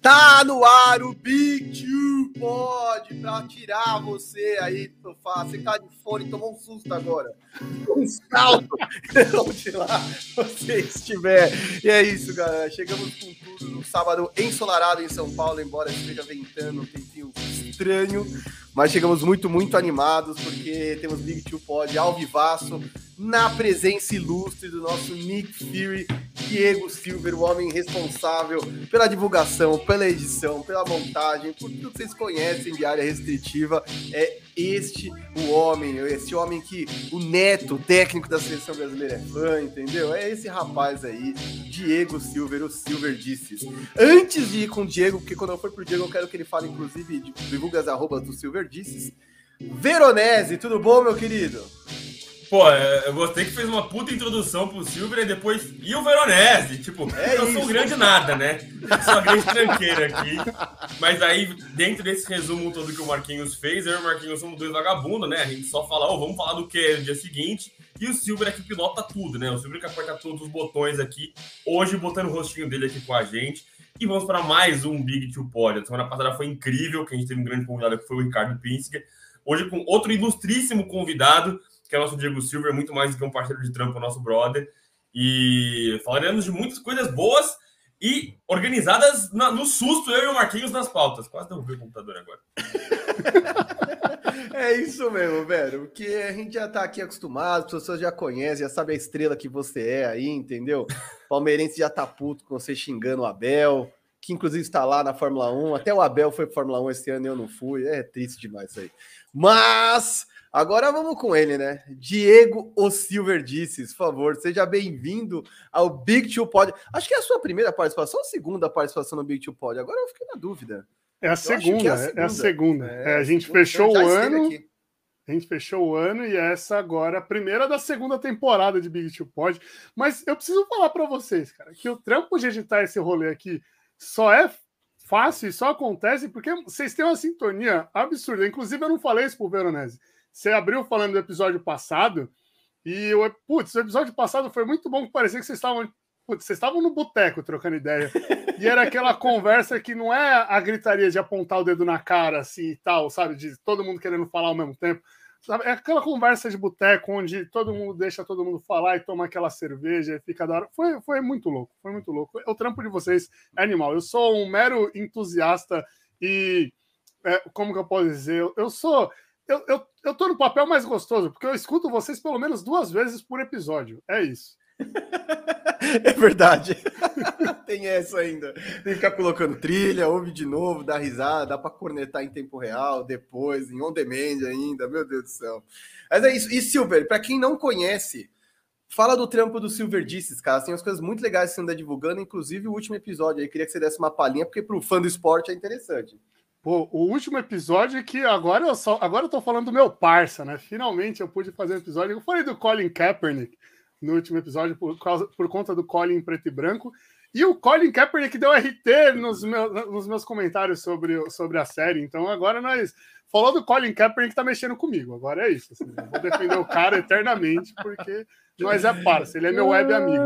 Tá no ar o Big Two Pod pra tirar você aí do sofá. Você tá de fone, tomou um susto agora. Um salto onde lá você estiver. E é isso, galera. Chegamos com tudo no sábado ensolarado em São Paulo, embora esteja ventando um tempinho estranho. Mas chegamos muito, muito animados, porque temos Big Two Pod ao vivaço, na presença ilustre do nosso Nick Fury, Diego Silver, o homem responsável pela divulgação, pela edição, pela montagem, por tudo que vocês conhecem de área restritiva. É este o homem, esse homem que o neto, técnico da seleção brasileira é fã, entendeu? É esse rapaz aí, Diego Silver, o Silver Disses. Antes de ir com o Diego, porque quando eu for pro Diego eu quero que ele fale, inclusive, de divulgas arrobas do Silver Disses. Veronese, tudo bom, meu querido? Pô, eu gostei que fez uma puta introdução pro Silver e depois. E o Veronese? Tipo, é eu isso. sou um grande nada, né? Eu sou uma grande tranqueira aqui. Mas aí, dentro desse resumo todo que o Marquinhos fez, eu e o Marquinhos somos dois vagabundos, né? A gente só fala, oh, vamos falar do que no dia seguinte. E o Silver é que pilota tudo, né? O Silver que aperta todos os botões aqui. Hoje, botando o rostinho dele aqui com a gente. E vamos para mais um Big Two Pod. A semana passada foi incrível, que a gente teve um grande convidado que foi o Ricardo Pinsker. Hoje com outro ilustríssimo convidado que é o nosso Diego Silver, muito mais do que um parceiro de trampo, nosso brother. E falaremos de muitas coisas boas e organizadas na, no susto, eu e o Marquinhos nas pautas. Quase derrubei o computador agora. é isso mesmo, velho. Porque a gente já tá aqui acostumado, as pessoas já conhecem, já sabem a estrela que você é aí, entendeu? Palmeirense já tá puto com você xingando o Abel, que inclusive está lá na Fórmula 1. Até o Abel foi para Fórmula 1 esse ano e eu não fui. É triste demais isso aí. Mas Agora vamos com ele, né? Diego O Silver Disses, por favor, seja bem-vindo ao Big Two Pod. Acho que é a sua primeira participação ou segunda participação no Big Two Pod? Agora eu fiquei na dúvida. É a, segunda, é a segunda, é a segunda. É, a gente fechou o ano. Aqui. A gente fechou o ano e essa agora, a primeira da segunda temporada de Big Two Pod. Mas eu preciso falar para vocês, cara, que o trampo de editar esse rolê aqui só é fácil e só acontece porque vocês têm uma sintonia absurda. Inclusive, eu não falei isso pro Veronese. Você abriu falando do episódio passado, e o, putz, o episódio passado foi muito bom, que parecia que vocês estavam. Putz, vocês estavam no boteco trocando ideia. E era aquela conversa que não é a gritaria de apontar o dedo na cara, assim e tal, sabe? De todo mundo querendo falar ao mesmo tempo. É aquela conversa de boteco onde todo mundo deixa todo mundo falar e toma aquela cerveja e fica da hora. Foi, foi muito louco, foi muito louco. O trampo de vocês é animal. Eu sou um mero entusiasta e. É, como que eu posso dizer? Eu sou eu, eu, eu tô no papel mais gostoso, porque eu escuto vocês pelo menos duas vezes por episódio. É isso. é verdade. Tem essa ainda. Tem que ficar colocando trilha, ouve de novo, dá risada, dá para cornetar em tempo real, depois, em on demand ainda. Meu Deus do céu. Mas é isso. E Silver, para quem não conhece, fala do trampo do Silver Disses, cara. Tem umas coisas muito legais que você anda divulgando, inclusive o último episódio aí. Queria que você desse uma palhinha, porque para o fã do esporte é interessante. Pô, o último episódio que agora eu só agora eu tô falando do meu parça, né? Finalmente eu pude fazer um episódio. Eu falei do Colin Kaepernick no último episódio por, causa, por conta do Colin preto e branco. E o Colin Kaepernick deu RT nos meus, nos meus comentários sobre, sobre a série. Então agora nós. Falou do Colin Kaepernick tá mexendo comigo. Agora é isso. Assim, vou defender o cara eternamente, porque nós é parça. Ele é meu web amigo.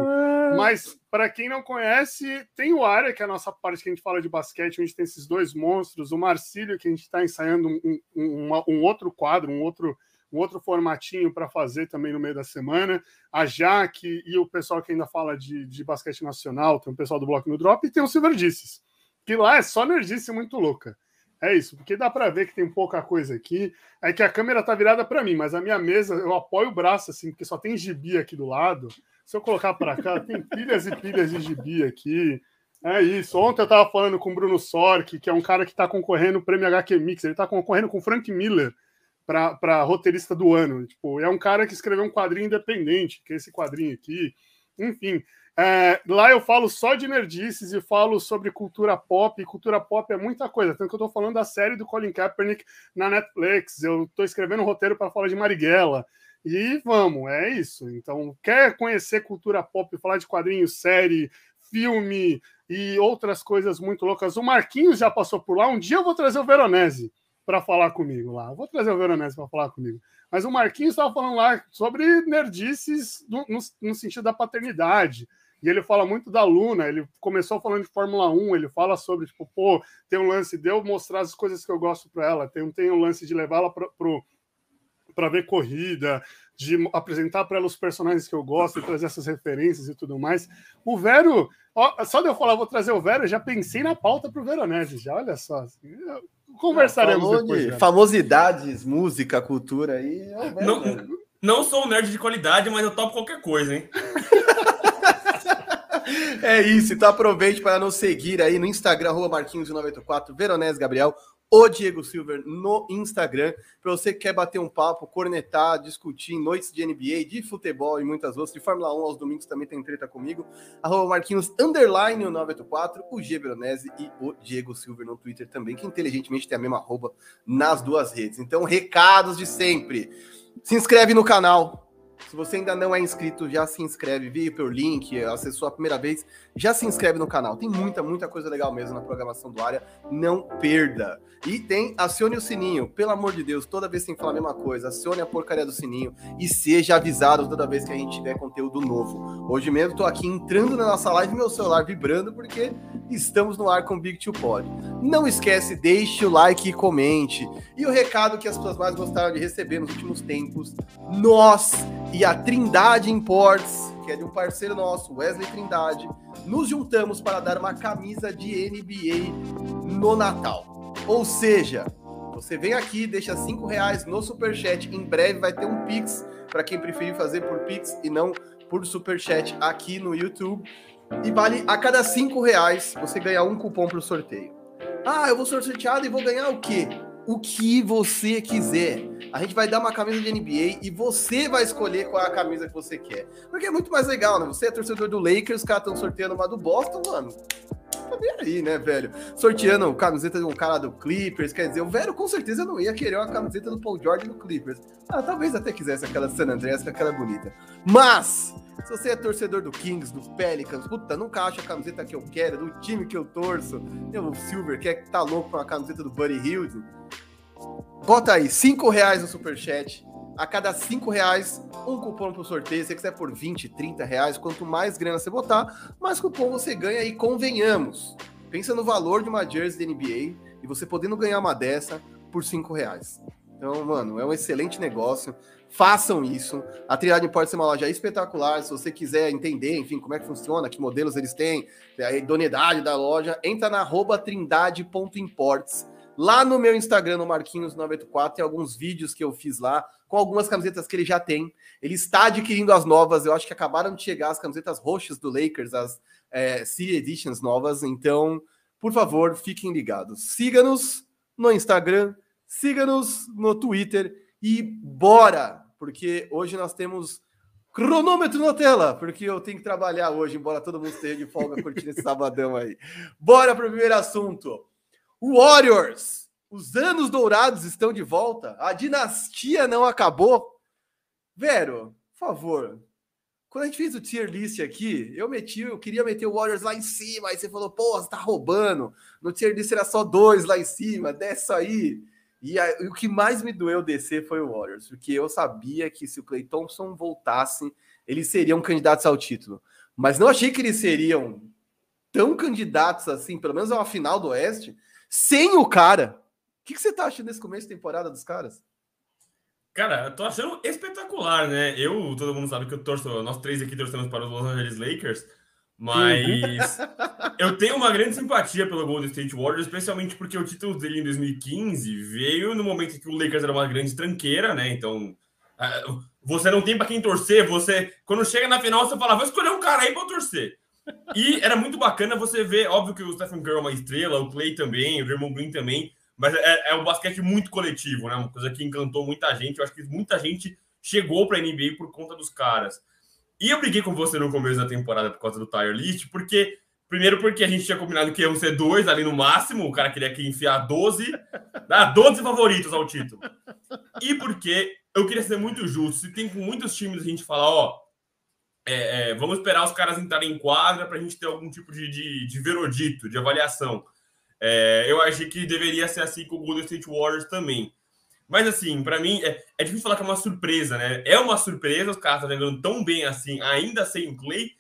Mas, para quem não conhece, tem o área, que é a nossa parte que a gente fala de basquete, onde tem esses dois monstros, o Marcílio, que a gente está ensaiando um, um, um, outro quadro, um outro, um outro formatinho para fazer também no meio da semana, a Jaque e o pessoal que ainda fala de, de basquete nacional, tem o pessoal do Bloco no Drop, e tem o Silver Disses, que lá é só nerdice muito louca. É isso, porque dá para ver que tem pouca coisa aqui. É que a câmera tá virada para mim, mas a minha mesa, eu apoio o braço assim, porque só tem gibi aqui do lado. Se eu colocar para cá, tem pilhas e pilhas de gibi aqui. É isso. Ontem eu estava falando com o Bruno Sork, que é um cara que está concorrendo no Prêmio HQ Mix. Ele está concorrendo com o Frank Miller para roteirista do ano. Tipo, é um cara que escreveu um quadrinho independente, que é esse quadrinho aqui. Enfim, é, lá eu falo só de nerdices e falo sobre cultura pop. E cultura pop é muita coisa. Tanto que eu estou falando da série do Colin Kaepernick na Netflix. Eu estou escrevendo um roteiro para falar de Marighella. E vamos, é isso. Então, quer conhecer cultura pop, falar de quadrinhos, série, filme e outras coisas muito loucas? O Marquinhos já passou por lá. Um dia eu vou trazer o Veronese para falar comigo lá. vou trazer o Veronese para falar comigo. Mas o Marquinhos estava falando lá sobre nerdices no, no, no, sentido da paternidade. E ele fala muito da Luna, ele começou falando de Fórmula 1, ele fala sobre, tipo, pô, tem um lance de eu mostrar as coisas que eu gosto para ela, tem, tem um lance de levá-la para ver corrida, de apresentar para ela os personagens que eu gosto e trazer essas referências e tudo mais. O Vero, ó, só de eu falar, vou trazer o Vero, já pensei na pauta para o Veronese, já, olha só. Assim, conversaremos Falou depois. De famosidades, música, cultura aí. É não, não sou um nerd de qualidade, mas eu topo qualquer coisa, hein? É isso, então aproveite para nos seguir aí no Instagram, Marquinhos984, Veronese Gabriel, o Diego Silver no Instagram, para você que quer bater um papo, cornetar, discutir noites de NBA, de futebol e muitas outras, de Fórmula 1 aos domingos também tem treta comigo, arroba Marquinhos, underline o 984, o G Veronese e o Diego Silver no Twitter também, que inteligentemente tem a mesma arroba nas duas redes. Então, recados de sempre. Se inscreve no canal, se você ainda não é inscrito, já se inscreve, veio pelo link, acessou a primeira vez, já se inscreve no canal. Tem muita, muita coisa legal mesmo na programação do área. Não perda. E tem, acione o sininho, pelo amor de Deus, toda vez tem que falar a mesma coisa, acione a porcaria do sininho e seja avisado toda vez que a gente tiver conteúdo novo. Hoje mesmo tô aqui entrando na nossa live, meu celular vibrando, porque estamos no ar com Big Two Pod. Não esquece, deixe o like e comente. E o recado que as pessoas mais gostaram de receber nos últimos tempos, nós e a Trindade Imports, que é de um parceiro nosso, Wesley Trindade, nos juntamos para dar uma camisa de NBA no Natal. Ou seja, você vem aqui, deixa cinco reais no Superchat, em breve vai ter um Pix, para quem preferir fazer por Pix e não por Superchat aqui no YouTube. E vale a cada cinco reais você ganha um cupom para o sorteio. Ah, eu vou ser sorteado e vou ganhar o quê? O que você quiser. A gente vai dar uma camisa de NBA e você vai escolher qual é a camisa que você quer. Porque é muito mais legal, né? Você é torcedor do Lakers, os caras estão sorteando uma do Boston, mano. Tá bem aí, né, velho? Sorteando camiseta de um cara do Clippers, quer dizer, o velho com certeza não ia querer uma camiseta do Paul George do Clippers. Ah, talvez até quisesse aquela San Andreas com aquela bonita. Mas, se você é torcedor do Kings, do Pelicans, puta, nunca acha a camiseta que eu quero, do time que eu torço, o Silver, que é, tá louco com a camiseta do Buddy Hilde, bota aí, 5 reais no superchat, a cada 5 reais, um cupom pro sorteio. Se você quiser por 20, 30 reais, quanto mais grana você botar, mais cupom você ganha. E convenhamos, pensa no valor de uma jersey da NBA e você podendo ganhar uma dessa por 5 reais. Então, mano, é um excelente negócio. Façam isso. A Trindade pode ser uma loja espetacular. Se você quiser entender, enfim, como é que funciona, que modelos eles têm, a idoneidade da loja, entra na trindade.imports Lá no meu Instagram, no Marquinhos984, tem alguns vídeos que eu fiz lá, com algumas camisetas que ele já tem. Ele está adquirindo as novas, eu acho que acabaram de chegar as camisetas roxas do Lakers, as é, City Editions novas. Então, por favor, fiquem ligados. Siga-nos no Instagram, siga-nos no Twitter e bora! Porque hoje nós temos cronômetro na tela, porque eu tenho que trabalhar hoje, embora todo mundo esteja de folga curtindo esse sabadão aí. Bora para o primeiro assunto. Warriors, os anos dourados estão de volta. A dinastia não acabou. Vero, por favor. Quando a gente fez o tier list aqui, eu meti, eu queria meter o Warriors lá em cima. Aí você falou, pô, você tá roubando. No tier list era só dois lá em cima, desce aí. E, a, e o que mais me doeu descer foi o Warriors, porque eu sabia que se o Clay Thompson voltasse, eles seriam candidatos ao título. Mas não achei que eles seriam tão candidatos assim, pelo menos a uma final do Oeste, sem o cara. O que, que você tá achando desse começo de temporada dos caras? Cara, eu tô achando espetacular, né? Eu, todo mundo sabe que eu torço, nós três aqui torcemos para os Los Angeles Lakers, mas eu tenho uma grande simpatia pelo Golden State Warriors, especialmente porque o título dele em 2015 veio no momento em que o Lakers era uma grande tranqueira, né? Então, você não tem para quem torcer, você, quando chega na final, você fala, vou escolher um cara aí para torcer. E era muito bacana você ver, óbvio que o Stephen Curry é uma estrela, o Clay também, o Draymond Green também, mas é, é um basquete muito coletivo, né? Uma coisa que encantou muita gente. Eu acho que muita gente chegou para a NBA por conta dos caras. E eu briguei com você no começo da temporada por causa do Tire List, porque primeiro porque a gente tinha combinado que iam ser dois ali no máximo, o cara queria que enfiar 12, ah, 12 favoritos ao título. E porque eu queria ser muito justo, se tem com muitos times a gente fala, ó, é, é, vamos esperar os caras entrarem em quadra para a gente ter algum tipo de, de, de verodito, de avaliação. É, eu achei que deveria ser assim com o Golden State Warriors também. Mas assim, para mim, é, é, difícil falar que é uma surpresa, né? É uma surpresa, os caras estão jogando tão bem assim, ainda sem o Clay.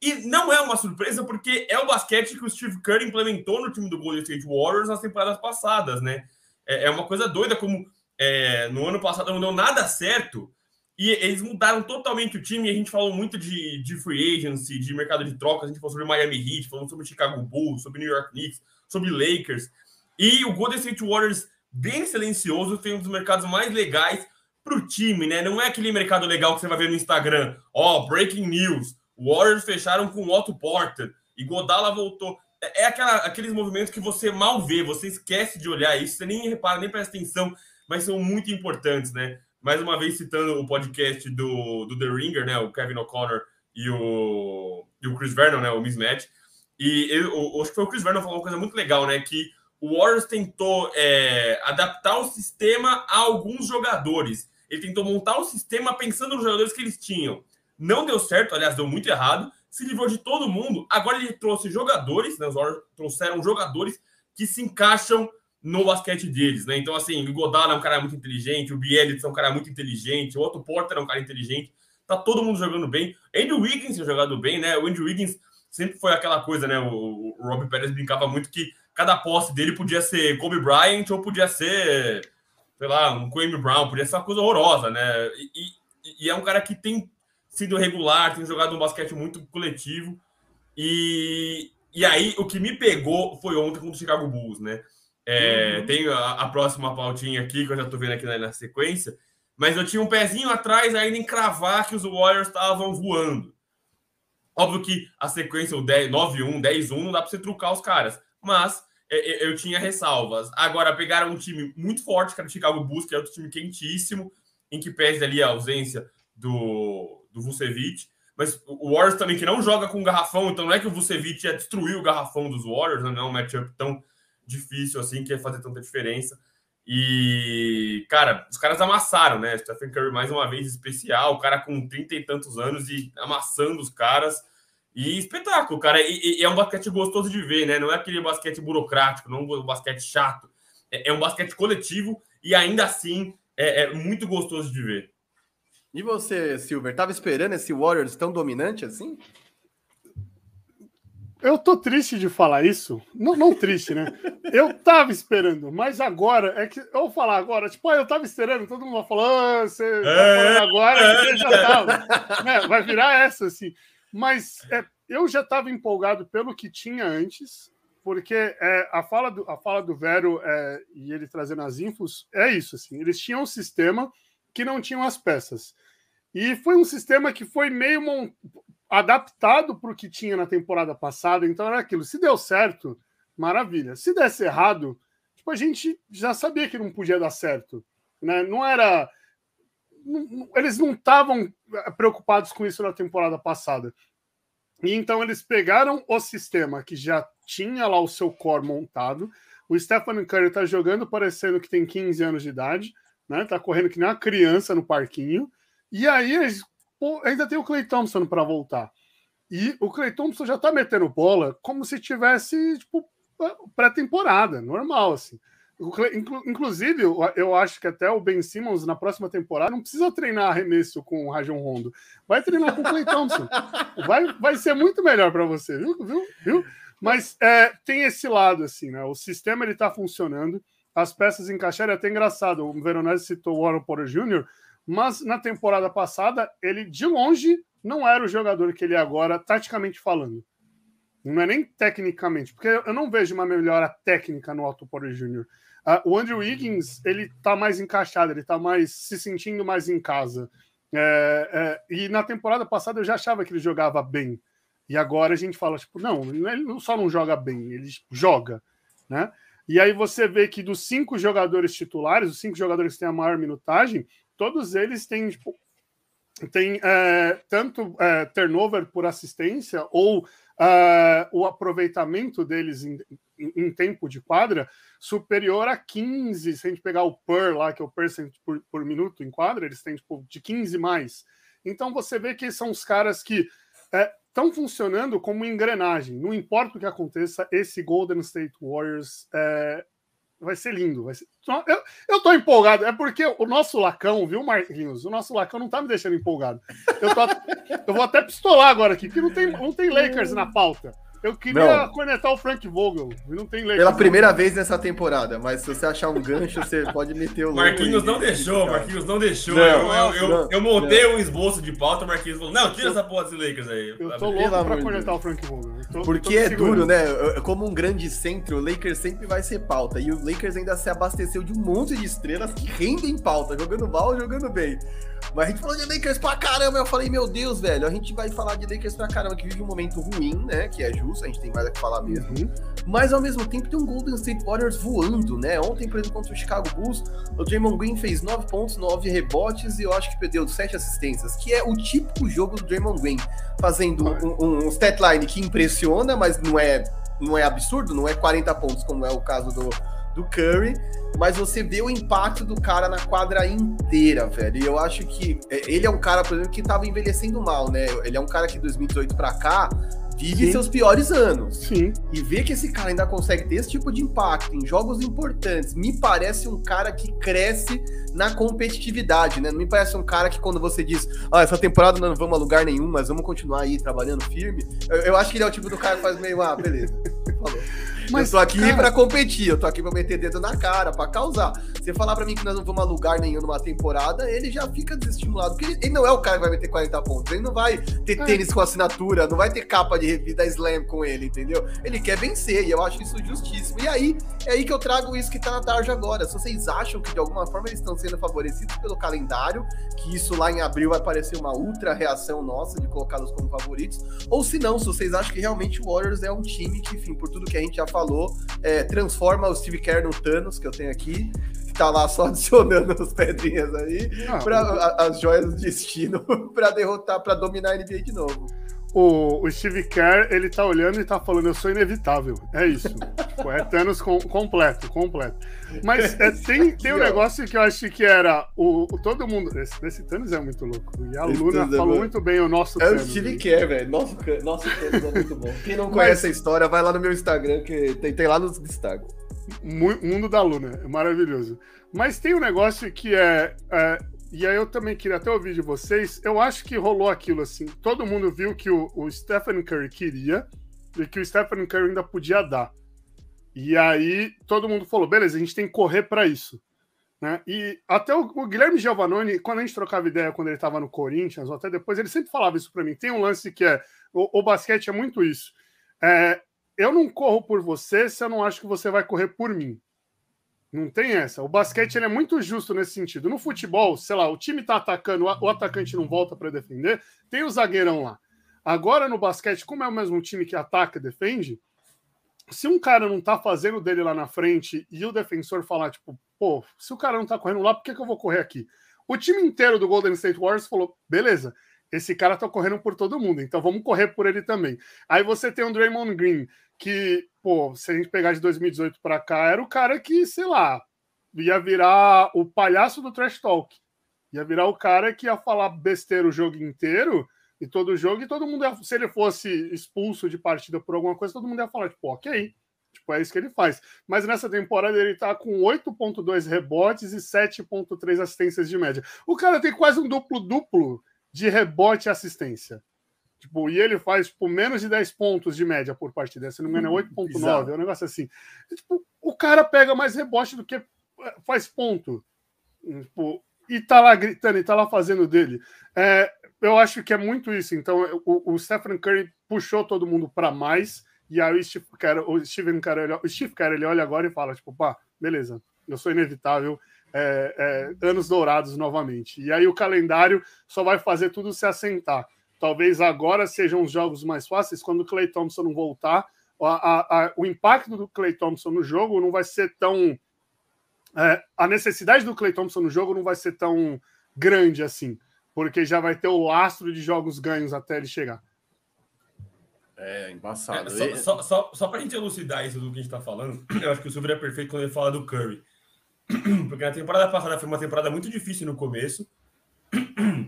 E não é uma surpresa, porque é o basquete que o Steve Kerr implementou no time do Golden State Warriors nas temporadas passadas, né? É, é uma coisa doida como é, no ano passado não deu nada certo e eles mudaram totalmente o time. A gente falou muito de, de free agency, de mercado de trocas, a gente falou sobre Miami Heat, falou sobre Chicago Bulls, sobre New York Knicks, sobre Lakers. E o Golden State Warriors, bem silencioso, tem um dos mercados mais legais para o time, né? Não é aquele mercado legal que você vai ver no Instagram. Ó, oh, breaking news Warriors fecharam com Otto Porter e Godala voltou. É, é aquela, aqueles movimentos que você mal vê, você esquece de olhar isso, você nem repara, nem presta atenção, mas são muito importantes, né? Mais uma vez citando o podcast do, do The Ringer, né? O Kevin O'Connor e o, e o Chris Vernon, né? O Mismatch. E eu, acho que foi o Chris Vernon falou uma coisa muito legal, né? Que o Warriors tentou é, adaptar o sistema a alguns jogadores. Ele tentou montar o sistema pensando nos jogadores que eles tinham. Não deu certo, aliás, deu muito errado. Se livrou de todo mundo. Agora ele trouxe jogadores, né? Os Warriors trouxeram jogadores que se encaixam no basquete deles, né? Então, assim, o Godala é um cara muito inteligente, o Bielitz é um cara muito inteligente, o Otto Porter é um cara inteligente. Tá todo mundo jogando bem. Andrew Wiggins tem jogado bem, né? O Andrew Wiggins sempre foi aquela coisa, né? O, o Rob Pérez brincava muito que cada posse dele podia ser Kobe Bryant ou podia ser, sei lá, um Kwame Brown, podia ser uma coisa horrorosa, né? E, e, e é um cara que tem sido regular, tem jogado um basquete muito coletivo. E, e aí, o que me pegou foi ontem contra o Chicago Bulls, né? É, uhum. Tenho a, a, próxima pautinha aqui, que eu já tô vendo aqui na, na, sequência. Mas eu tinha um pezinho atrás ainda em cravar que os Warriors estavam voando. Óbvio que a sequência, o 9-1, 10-1, não dá para você trucar os caras. Mas é, é, eu tinha ressalvas. Agora, pegaram um time muito forte, que era o Chicago Bulls, que é outro time quentíssimo, em que pese ali a ausência do, do Vucevic. Mas o Warriors também que não joga com garrafão, então não é que o Vucevic ia destruir o garrafão dos Warriors, né? não é um matchup tão difícil assim que ia fazer tanta diferença. E, cara, os caras amassaram, né? Stephen Curry mais uma vez especial, o cara com trinta e tantos anos e amassando os caras. E espetáculo, cara. E, e, é um basquete gostoso de ver, né? Não é aquele basquete burocrático, não é um basquete chato. É, é um basquete coletivo e ainda assim é, é muito gostoso de ver. E você, Silver, tava esperando esse Warriors tão dominante assim? Eu tô triste de falar isso. Não, não triste, né? Eu tava esperando, mas agora é que eu vou falar agora, tipo, ah, eu tava esperando, todo mundo vai falar, ah, você tá é, agora, você já tava. Né? Vai virar essa, assim. Mas é, eu já tava empolgado pelo que tinha antes, porque é, a, fala do, a fala do Vero é, e ele trazendo as infos é isso, assim. Eles tinham um sistema que não tinham as peças. E foi um sistema que foi meio mon... adaptado para o que tinha na temporada passada. Então era aquilo. Se deu certo, maravilha. Se desse errado, tipo, a gente já sabia que não podia dar certo. Né? Não era. Eles não estavam eh, preocupados com isso na temporada passada. E então eles pegaram o sistema que já tinha lá o seu core montado. O Stephen Curry está jogando parecendo que tem 15 anos de idade né? Tá correndo que nem uma criança no parquinho. E aí pô, ainda tem o Clay Thompson para voltar. E o Clay Thompson já tá metendo bola como se tivesse tipo pré-temporada, normal assim. Inclusive, eu acho que até o Ben Simmons na próxima temporada não precisa treinar arremesso com o Rajon Rondo. Vai treinar com o Clay Thompson. Vai, vai ser muito melhor para você, viu? viu? viu? Mas é, tem esse lado, assim, né? O sistema ele tá funcionando as peças encaixaram. É até engraçado. O Veronese citou o Warren Porter Jr., mas na temporada passada, ele de longe não era o jogador que ele é agora, taticamente falando. Não é nem tecnicamente, porque eu não vejo uma melhora técnica no Otto Porter Jr. Uh, o Andrew Wiggins, ele tá mais encaixado, ele tá mais se sentindo mais em casa. É, é, e na temporada passada eu já achava que ele jogava bem. E agora a gente fala, tipo, não, ele só não joga bem, ele joga, né? E aí você vê que dos cinco jogadores titulares, os cinco jogadores que têm a maior minutagem, todos eles têm, tipo, tem é, tanto é, turnover por assistência ou é, o aproveitamento deles em, em, em, tempo de quadra superior a 15. Se a gente pegar o per lá, que é o percent por, por minuto em quadra, eles têm tipo, de 15 mais. Então você vê que são os caras que é, estão funcionando como engrenagem. Não importa o que aconteça, esse Golden State Warriors é, vai ser lindo. Vai ser... Eu, eu tô empolgado. É porque o nosso Lacão, viu, Marquinhos? O nosso Lacão não tá me deixando empolgado. Eu, tô, eu vou até pistolar agora aqui, porque não tem, não tem Lakers na pauta. Eu queria não. conectar o Frank Vogel. Não tem Lakers. Pela primeira vez nessa temporada, mas se você achar um gancho, você pode meter o Marquinhos não deixou, Marquinhos não deixou. Não, eu, eu, eu, eu, montei um esboço de pauta, o Marquinhos falou: não, tira essa porra dos Lakers aí. Eu tô louco Pelo pra conectar o Frank Vogel. Tô, Porque é duro, né? Como um grande centro, o Lakers sempre vai ser pauta. E o Lakers ainda se abasteceu de um monte de estrelas que rendem pauta, jogando mal, jogando bem. Mas a gente falou de Lakers pra caramba. Eu falei, meu Deus, velho, a gente vai falar de Lakers pra caramba, que vive um momento ruim, né? Que é justo, a gente tem mais a que falar mesmo. Uhum. Mas ao mesmo tempo tem um Golden State Warriors voando, né? Ontem, por exemplo, contra o Chicago Bulls, o Draymond Green fez 9 pontos, 9 rebotes e eu acho que perdeu 7 assistências, que é o típico jogo do Draymond Green, fazendo um, um, um statline que impressiona, mas não é, não é absurdo, não é 40 pontos, como é o caso do, do Curry, mas você vê o impacto do cara na quadra inteira, velho. E eu acho que é, ele é um cara, por exemplo, que tava envelhecendo mal, né? Ele é um cara que 2018 para cá vive Sim. seus piores anos. Sim. E ver que esse cara ainda consegue ter esse tipo de impacto em jogos importantes, me parece um cara que cresce na competitividade, né? Não me parece um cara que quando você diz, ah, essa temporada não vamos a lugar nenhum, mas vamos continuar aí trabalhando firme. Eu, eu acho que ele é o tipo do cara que faz meio, ah, beleza. Falou. Mas, eu tô aqui cara... para competir, eu tô aqui para meter dedo na cara, para causar. Você falar para mim que nós não vamos a lugar nenhum numa temporada, ele já fica desestimulado. Porque ele, não é o cara que vai meter 40 pontos. Ele não vai ter é. tênis com assinatura, não vai ter capa de revista Slam com ele, entendeu? Ele quer vencer, e eu acho isso justíssimo. E aí, é aí que eu trago isso que tá na tarja agora. Se vocês acham que de alguma forma eles estão sendo favorecidos pelo calendário, que isso lá em abril vai parecer uma ultra reação nossa de colocá-los como favoritos, ou se não, se vocês acham que realmente o Warriors é um time que, enfim, por tudo que a gente já falou, é, transforma o Steve Kerr no Thanos, que eu tenho aqui, que tá lá só adicionando as pedrinhas aí, ah, pra, as joias do destino, para derrotar, para dominar a NBA de novo. O, o, Steve Kerr, ele tá olhando e tá falando, eu sou inevitável. É isso. é Thanos com, completo, completo. Mas é, tem, tem um negócio que eu acho que era o, o todo mundo. Esse, esse, Thanos é muito louco. E a Luna é falou muito bem o nosso É Thanos, o Steve Kerr, velho. Nosso, nosso Thanos é muito bom. Quem não conhece Mas, a história, vai lá no meu Instagram, que tem, tem lá nos destaques. Mundo da Luna, é maravilhoso. Mas tem um negócio que é, é e aí eu também queria até ouvir de vocês. Eu acho que rolou aquilo assim. Todo mundo viu que o, o Stephen Curry queria e que o Stephen Curry ainda podia dar. E aí todo mundo falou: beleza, a gente tem que correr para isso. Né? E até o, o, Guilherme Giovannoni, quando a gente trocava ideia quando ele estava no Corinthians, ou até depois, ele sempre falava isso para mim. Tem um lance que é: o, o basquete é muito isso. É, eu não corro por você se eu não acho que você vai correr por mim. Não tem essa. O basquete é muito justo nesse sentido. No futebol, sei lá, o time tá atacando, o atacante não volta para defender, tem o zagueirão lá. Agora no basquete, como é o mesmo time que ataca e defende, se um cara não tá fazendo dele lá na frente e o defensor falar, tipo, pô, se o cara não tá correndo lá, por que, que eu vou correr aqui? O time inteiro do Golden State Warriors falou, beleza, esse cara tá correndo por todo mundo, então vamos correr por ele também. Aí você tem o Draymond Green, que, pô, se a gente pegar de 2018 para cá, era o cara que, sei lá, ia virar o palhaço do trash talk. Ia virar o cara que ia falar besteira o jogo inteiro e todo jogo, e todo mundo ia, se ele fosse expulso de partida por alguma coisa, todo mundo ia falar, tipo, ok. Tipo, é isso que ele faz. Mas nessa temporada ele tá com 8.2 rebotes e 7.3 assistências de média. O cara tem quase um duplo-duplo de rebote e assistência. Tipo, e ele faz tipo, menos de 10 pontos de média por partida. Se não me engano, é 8,9. Hum, é um negócio assim. E, tipo, o cara pega mais rebote do que é, faz ponto. Tipo, e tá lá gritando, e tá lá fazendo dele. É, eu acho que é muito isso. Então, o, o Stephen Curry puxou todo mundo para mais. E aí o Steve Kerr, o Steven Kerr, o Steve ele olha agora e fala, tipo, pá, beleza, eu sou inevitável. É, é, anos dourados novamente. E aí o calendário só vai fazer tudo se assentar. Talvez agora sejam os jogos mais fáceis, quando o Clay Thompson não voltar, a, a, a, o impacto do Clay Thompson no jogo não vai ser tão. É, a necessidade do Clay Thompson no jogo não vai ser tão grande assim, porque já vai ter o lastro de jogos ganhos até ele chegar. É, embaçado. É, só, só, só, só para a gente elucidar isso do que a gente está falando, eu acho que o Silvio é perfeito quando ele fala do Curry. Porque na temporada passada foi uma temporada muito difícil no começo.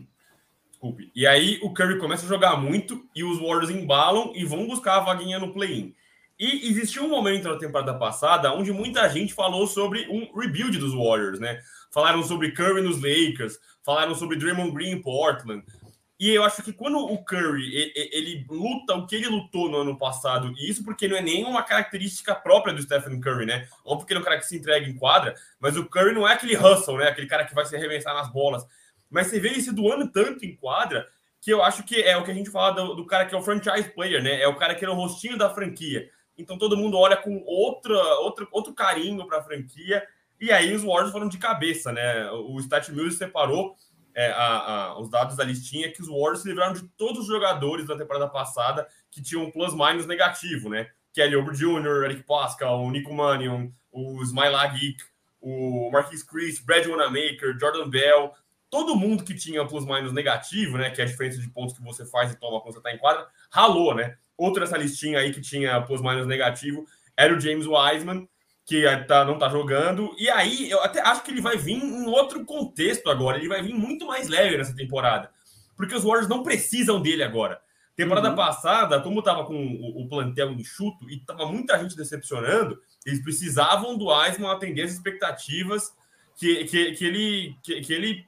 Desculpe. E aí o Curry começa a jogar muito e os Warriors embalam e vão buscar a vaguinha no play-in. E existiu um momento na temporada passada onde muita gente falou sobre um rebuild dos Warriors, né? Falaram sobre Curry nos Lakers, falaram sobre Draymond Green em Portland. E eu acho que quando o Curry ele, ele, luta o que ele lutou no ano passado, e isso porque não é nenhuma característica própria do Stephen Curry, né? Ou porque ele é um cara que se entrega em quadra, mas o Curry não é aquele hustle, né? Aquele cara que vai se arremessar nas bolas. Mas você vê ele se doando tanto em quadra que eu acho que é o que a gente fala do, do cara que é o franchise player, né? É o cara que é o rostinho da franquia. Então todo mundo olha com outra, outra, outro carinho para a franquia. E aí os Warriors foram de cabeça, né? O Stat Music separou é, a, a, os dados da listinha que os Warriors se livraram de todos os jogadores da temporada passada que tinham um plus-minus negativo, né? Kelly Oubre Jr., Eric Pascal, o Nico Mannion, o Smilagic, o Marquis Chris, Brad Wanamaker, Jordan Bell, todo mundo que tinha plus-minus negativo, né? Que é a diferença de pontos que você faz e toma quando você está em quadra, ralou, né? Outro dessa listinha aí que tinha plus-minus negativo era o James Wiseman, que tá, não tá jogando. E aí, eu até acho que ele vai vir em outro contexto agora. Ele vai vir muito mais leve nessa temporada. Porque os Warriors não precisam dele agora. Temporada uhum. passada, como tava com o, o, plantel enxuto e tava muita gente decepcionando, eles precisavam do Wiseman atender as expectativas que, que, que ele, que, que ele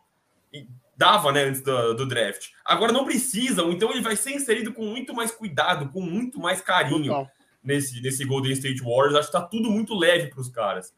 dava né, antes do, do, draft. Agora não precisam, então ele vai ser inserido com muito mais cuidado, com muito mais carinho nesse, nesse Golden State Warriors. Acho que tá tudo muito leve para os caras.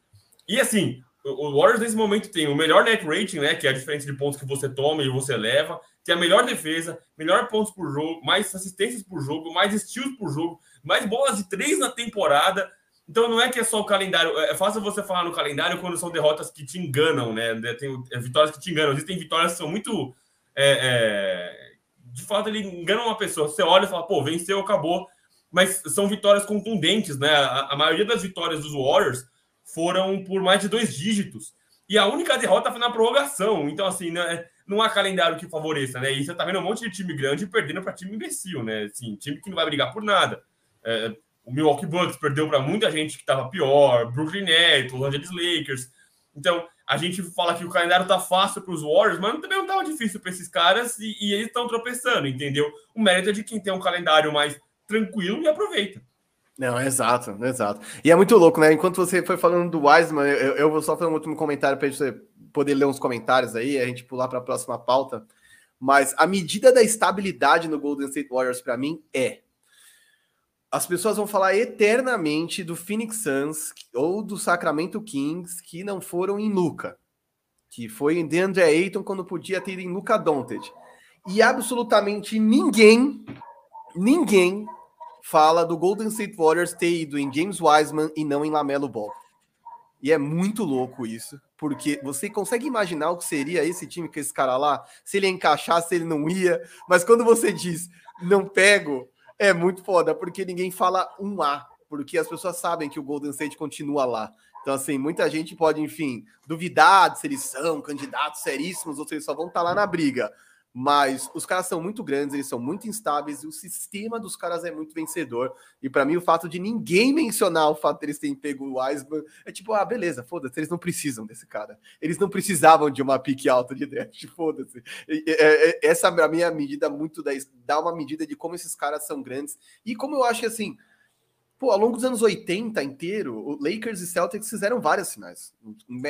E assim, o, Warriors nesse momento tem o melhor net rating, né? Que é a diferença de pontos que você toma e você leva, tem a melhor defesa, melhor pontos por jogo, mais assistências por jogo, mais steals por jogo, mais bolas de três na temporada. Então não é que é só o calendário. É fácil você falar no calendário quando são derrotas que te enganam, né? Tem é, vitórias que te enganam. Existem vitórias que são muito. É, é... de fato, ele engana uma pessoa. Você olha e fala, pô, venceu, acabou. Mas são vitórias contundentes, né? A, a maioria das vitórias dos Warriors foram por mais de dois dígitos. E a única derrota foi na prorrogação. Então, assim, né, não há calendário que favoreça, né? E você tá vendo um monte de time grande perdendo para time imbecil, né? Assim, time que não vai brigar por nada. É, o Milwaukee Bucks perdeu para muita gente que estava pior, Brooklyn Nets, Los Angeles Lakers. Então, a gente fala que o calendário tá fácil para os Warriors, mas também não tava difícil para esses caras e, e eles estão tropeçando, entendeu? O mérito é de quem tem um calendário mais tranquilo e aproveita. Não, exato, exato. E é muito louco, né? Enquanto você foi falando do Wiseman, eu, eu vou só fazer um último comentário para você poder ler uns comentários aí, a gente pular para a próxima pauta. Mas a medida da estabilidade no Golden State Warriors para mim é as pessoas vão falar eternamente do Phoenix Suns ou do Sacramento Kings que não foram em Luca, que foi em DeAndre Ayton quando podia ter em Luca Doncic. E absolutamente ninguém, ninguém fala do Golden State Warriors ter ido em James Wiseman e não em Lamelo Ball. E é muito louco isso, porque você consegue imaginar o que seria esse time com esse cara lá, se ele encaixasse, se ele não ia, mas quando você diz não pego, é muito foda, porque ninguém fala um A, porque as pessoas sabem que o Golden State continua lá. Então, assim, muita gente pode, enfim, duvidar de se eles são candidatos seríssimos ou se eles só vão estar tá lá na briga. Mas os caras são muito grandes, eles são muito instáveis e o sistema dos caras é muito vencedor. E para mim, o fato de ninguém mencionar o fato deles de terem pego o Wiseman é tipo, ah, beleza, foda-se, eles não precisam desse cara. Eles não precisavam de uma pique alta de draft, foda-se. É, é, essa é a medida muito da, dá uma medida de como esses caras são grandes e como eu acho que assim. Pô, ao longo dos anos 80 inteiro, o Lakers e Celtics fizeram várias finais.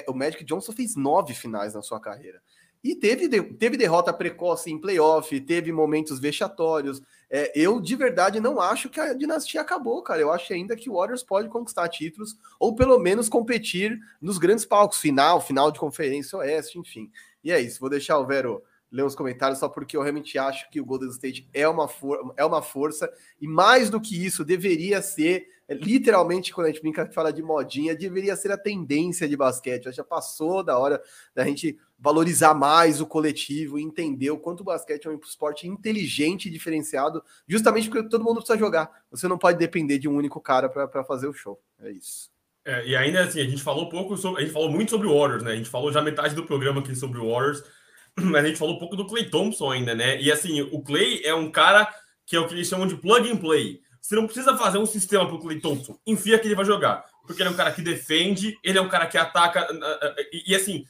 O Magic Johnson fez nove finais na sua carreira. E teve, teve derrota precoce em playoff, teve momentos vexatórios. É, eu, de verdade, não acho que a dinastia acabou, cara. Eu acho ainda que o Warriors pode conquistar títulos, ou pelo menos competir nos grandes palcos, final, final de conferência oeste, enfim. E é isso, vou deixar o Vero ler os comentários só porque eu realmente acho que o Golden State é uma, é uma força, e mais do que isso, deveria ser literalmente, quando a gente brinca fala de modinha, deveria ser a tendência de basquete. Já passou da hora da gente valorizar mais o coletivo entender o quanto o basquete é um esporte inteligente e diferenciado, justamente porque todo mundo precisa jogar. Você não pode depender de um único cara para fazer o show. É isso. É, e ainda assim, a gente falou pouco sobre. A gente falou muito sobre o Warriors, né? A gente falou já metade do programa aqui sobre o Warriors, mas a gente falou pouco do Clay Thompson ainda, né? E assim, o Clay é um cara que é o que eles chamam de plug and play você não precisa fazer um sistema para o Clay Thompson. Enfia que ele vai jogar. Porque ele é um cara que defende, ele é um cara que ataca. Ah, ah, ah, e, e assim,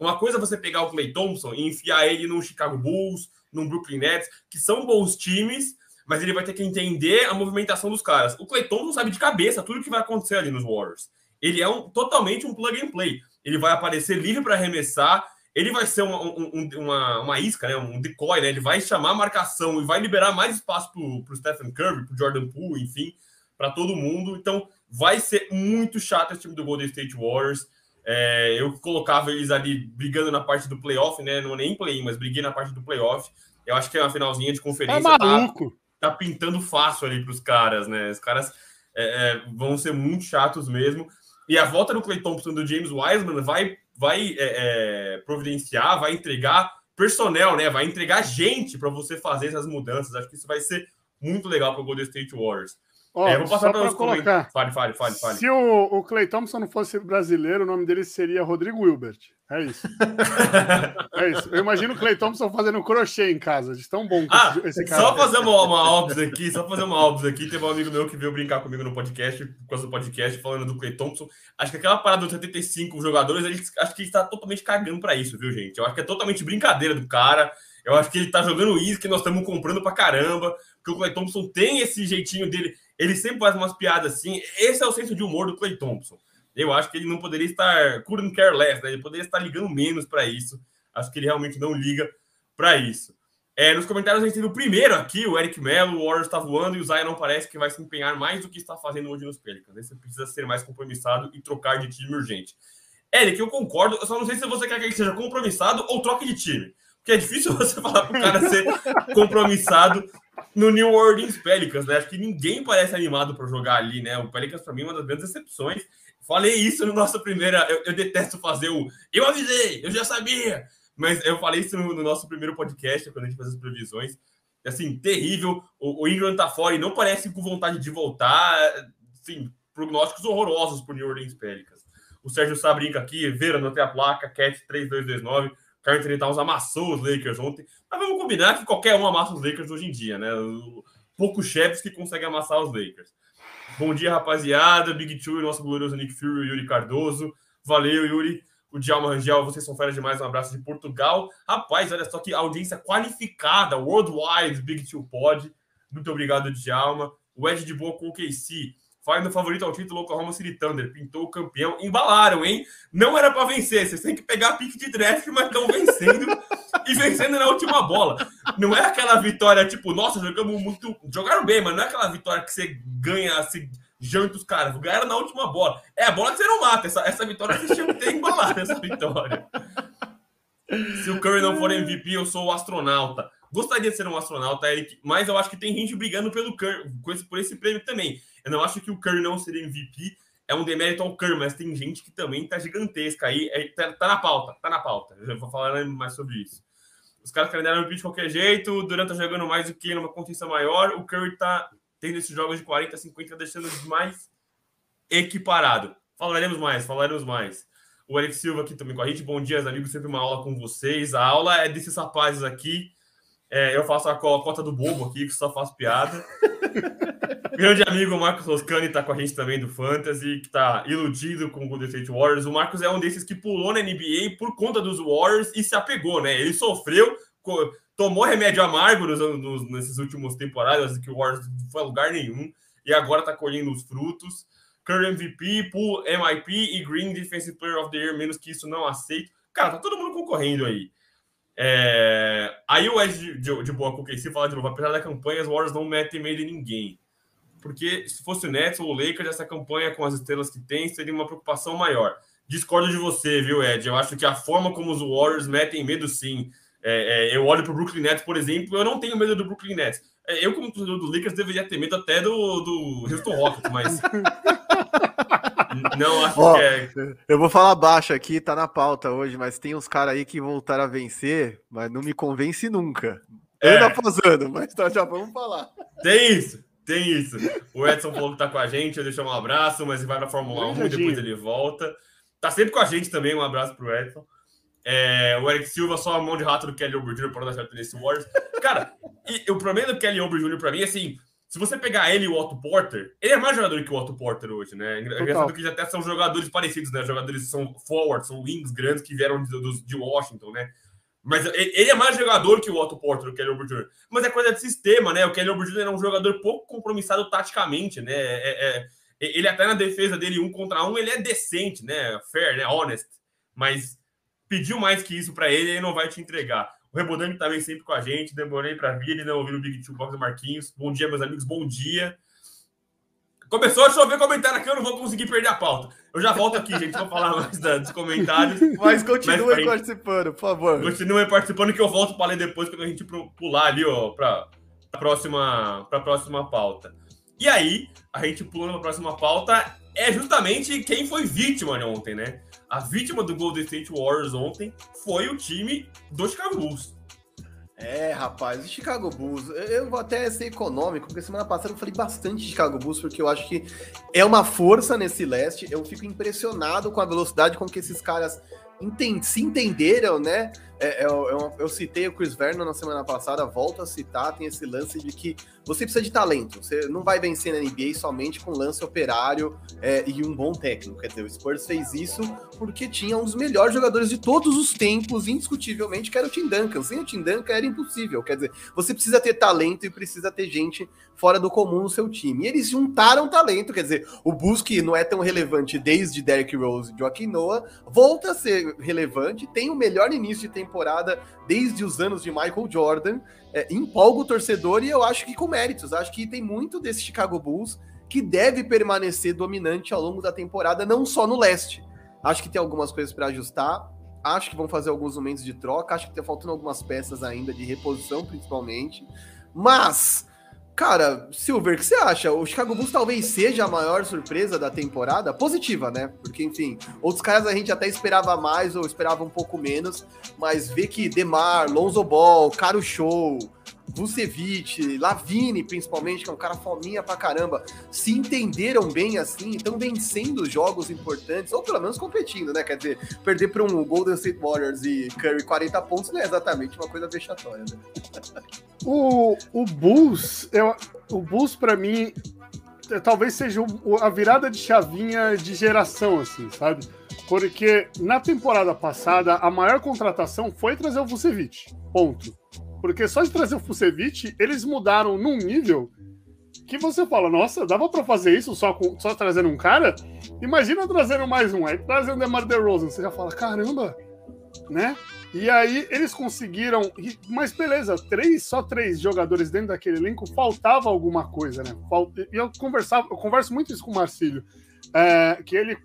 uma coisa é você pegar o Clay Thompson e enfiar ele no Chicago Bulls, no Brooklyn Nets, que são bons times, mas ele vai ter que entender a movimentação dos caras. O Clayton não sabe de cabeça tudo que vai acontecer ali nos Warriors. Ele é um, totalmente um plug and play. Ele vai aparecer livre para arremessar, ele vai ser uma, um, uma, uma, isca, né? um decoy, né? ele vai chamar a marcação e vai liberar mais espaço para o Stephen Curry, para o Jordan Poole, enfim, para todo mundo. Então vai ser muito chato esse time do Golden State Warriors. É, eu colocava eles ali brigando na parte do playoff, né? Não nem play, mas briguei na parte do playoff. Eu acho que é uma finalzinha de conferência. É maluco. Tá, tá pintando fácil ali para os caras, né? Os caras é, é, vão ser muito chatos mesmo. E a volta do Clay Thompson do James Wiseman vai, vai é, é, providenciar, vai entregar personnel, né? Vai entregar gente para você fazer essas mudanças. Acho que isso vai ser muito legal para o Golden State Warriors. Oh, é, vou passar para colocar. Fale, fale, fale, fale. Se o, o Clay Thompson não fosse brasileiro, o nome dele seria Rodrigo Wilbert. É isso. é isso. Eu imagino o Clay Thompson fazendo crochê em casa, de tão bom ah, esse cara. Só fazer uma, uma óbvio aqui, só fazer uma óbvio aqui. Teve um amigo meu que veio brincar comigo no podcast, por causa do podcast, falando do Clay Thompson. Acho que aquela parada dos 75 jogadores, acho que ele está totalmente cagando para isso, viu, gente? Eu acho que é totalmente brincadeira do cara. Eu acho que ele tá jogando isso, que nós estamos comprando pra caramba. Porque o Clay Thompson tem esse jeitinho dele ele sempre faz umas piadas assim. Esse é o senso de humor do Clay Thompson. Eu acho que ele não poderia estar couldn't care less, né? Ele poderia estar ligando menos para isso. Acho que ele realmente não liga para isso. É, nos comentários a gente teve o primeiro aqui, o Eric Mello, o Warriors está voando e o Zion não parece que vai se empenhar mais do que está fazendo hoje nos Pelicans. Esse precisa ser mais compromissado e trocar de time urgente. Eric, eu concordo, eu só não sei se você quer que ele seja compromissado ou troque de time. Porque é difícil você falar para o cara ser compromissado no New Orleans Pelicans, né? Acho que ninguém parece animado para jogar ali, né? O Pelicans, para mim, é uma das grandes exceções. Falei isso no nosso primeiro. Eu, eu, detesto fazer o. Eu avisei, eu já sabia. Mas eu falei isso no, no, nosso primeiro podcast, quando a gente faz as previsões. Assim, terrível. O, o Ingram tá fora e não parece com vontade de voltar. Assim, prognósticos horrorosos para o New Orleans Pelicans. O Sérgio Sá brinca aqui, Vera, anotei a placa, Cat 3229. Anthony Towns amassou os Lakers ontem. Mas vamos combinar que qualquer um amassa os Lakers hoje em dia, né? Poucos chefes que conseguem amassar os Lakers. Bom dia, rapaziada. Big Two, nosso glorioso Nick Fury Yuri Cardoso. Valeu, Yuri. O Djalma Rangel, vocês são férias demais. Um abraço de Portugal. Rapaz, olha só que audiência qualificada. Worldwide, Big Two Pod. Muito obrigado, Djalma. O Ed de Boa com o KC. No favorito ao título, Oklahoma City Thunder. Pintou o campeão. Embalaram, hein? Não era para vencer. Vocês têm que pegar a pique de draft, mas estão vencendo. e vencendo na última bola. Não é aquela vitória, tipo, nossa, jogamos muito. Jogaram bem, mas não é aquela vitória que você ganha, assim, janta os caras. Ganharam na última bola. É a bola que você não mata. Essa, essa vitória você tinha que ter embalado essa vitória. Se o Curry não for MVP, eu sou o astronauta. Gostaria de ser um astronauta, Eric, mas eu acho que tem gente brigando pelo Curry, por esse prêmio também. Eu não acho que o Curry não seria MVP, é um demérito ao Curry, mas tem gente que também tá gigantesca aí. É, tá, tá, na pauta, tá na pauta. Eu vou falar mais sobre isso. Os caras querem dar MVP de qualquer jeito, o Durant tá jogando mais do que numa conquista maior, o Curry tá tendo esses jogos de 40, 50, deixando mais equiparado. Falaremos mais, falaremos mais. O Alex Silva aqui também com a gente. Bom dia, amigos. Sempre uma aula com vocês. A aula é desses rapazes aqui. É, eu faço a cota do bobo aqui, que só faço piada. Grande amigo Marcos Roscani está com a gente também do Fantasy, que está iludido com o Golden State Warriors. O Marcos é um desses que pulou na NBA por conta dos Warriors e se apegou, né? Ele sofreu, tomou remédio amargo nos, nos, nesses últimos temporadas que o Warriors não foi a lugar nenhum e agora está colhendo os frutos. Curry MVP, Pool MIP e Green Defensive Player of the Year, menos que isso não aceito. Cara, tá todo mundo concorrendo aí. É... Aí o Ed de, de, de boa com o se fala de novo, apesar da campanha, os Warriors não metem medo em ninguém porque se fosse o Nets ou o Lakers, essa campanha com as estrelas que tem seria uma preocupação maior. Discordo de você, viu, Ed? Eu acho que a forma como os Warriors metem medo, sim. É, é, eu olho para o Brooklyn Nets, por exemplo, eu não tenho medo do Brooklyn Nets. É, eu, como torcedor do Lakers, deveria ter medo até do, do Houston Rockets, mas. não acho Ó, que é. Eu vou falar baixo aqui, tá na pauta hoje, mas tem uns caras aí que voltaram a vencer, mas não me convence nunca. É. Anda posando, mas tá, já vamos falar. Tem isso. Tem isso. O Edson falou que tá com a gente, eu deixo um abraço, mas ele vai pra Fórmula 1 e depois ele volta. Tá sempre com a gente também, um abraço pro Edson. É, o Eric Silva, só a mão de rato do Kelly Oubre Jr. para dar certo nesse Warriors. Cara, e, o problema do Kelly Oubre Jr. pra mim é assim: se você pegar ele e o Otto Porter, ele é mais jogador que o Otto Porter hoje, né? Engraçado que já até são jogadores parecidos, né? Jogadores são forwards, são wings grandes que vieram de, de Washington, né? Mas ele é mais jogador que o Otto Porter, o Kelly Oubre Jr. Mas é coisa de sistema, né? O Kelly Oubre Jr. é um jogador pouco compromissado taticamente, né? É, é, ele até na defesa dele, um contra um, ele é decente, né? Fair, né? Honest. Mas pediu mais que isso para ele, ele não vai te entregar. O Rebodani também sempre com a gente, demorei para vir, não ouviu o Big Two Box do Marquinhos. Bom dia, meus amigos, bom dia. Começou a chover comentário aqui, eu não vou conseguir perder a pauta. Eu já volto aqui, gente, vou falar mais dos comentários. Mas continue participando, por favor. Continue participando que eu volto para ler depois quando a gente pular ali, ó, para a próxima, pra próxima pauta. E aí, a gente pula para a próxima pauta, é justamente quem foi vítima ontem, né? A vítima do Golden State Warriors ontem foi o time do Chicago Bulls. É, rapaz, o Chicago Bulls, eu vou até ser econômico, porque semana passada eu falei bastante de Chicago Bulls, porque eu acho que é uma força nesse leste. Eu fico impressionado com a velocidade com que esses caras se entenderam, né? É, é, eu, eu, eu, citei o Chris Vernon na semana passada, volto a citar, tem esse lance de que você precisa de talento. Você não vai vencer na NBA somente com lance operário é, e um bom técnico. Quer dizer, o Spurs fez isso porque tinha um dos melhores jogadores de todos os tempos, indiscutivelmente, que era o Tim Duncan. Sem o Tim Duncan era impossível. Quer dizer, você precisa ter talento e precisa ter gente fora do comum no seu time. E eles juntaram talento, quer dizer, o Bulls, que não é tão relevante desde Derrick Rose e Joaquim Noah, volta a ser relevante, tem o melhor início de temporada temporada desde os anos de Michael Jordan. É, empolga o torcedor e eu acho que com méritos. Acho que tem muito desse Chicago Bulls que deve permanecer dominante ao longo da temporada, não só no leste. Acho que tem algumas coisas para ajustar. Acho que vão fazer alguns momentos de troca. Acho que está faltando algumas peças ainda de reposição, principalmente. Mas Cara, Silver, o que você acha? O Chicago Bulls talvez seja a maior surpresa da temporada? Positiva, né? Porque, enfim, outros caras a gente até esperava mais ou esperava um pouco menos, mas ver que Demar, Lonzo Ball, Caro Show, Vucevic, Lavine, principalmente, que é um cara fominha pra caramba, se entenderam bem assim, estão vencendo jogos importantes, ou pelo menos competindo, né? Quer dizer, perder para um Golden State Warriors e Curry 40 pontos não é exatamente uma coisa vexatória, né? O, o Bulls, eu, o Bulls, para mim, é, talvez seja a virada de chavinha de geração, assim, sabe? Porque na temporada passada, a maior contratação foi trazer o Vucevic. Ponto. Porque só de trazer o Fusevic, eles mudaram num nível que você fala, nossa, dava para fazer isso só, com, só trazendo um cara? Imagina trazendo mais um, aí trazendo o DeMar DeRozan, você já fala, caramba, né? E aí eles conseguiram, mas beleza, três, só três jogadores dentro daquele elenco, faltava alguma coisa, né? E eu conversava, eu converso muito isso com o Marcílio, é, que ele,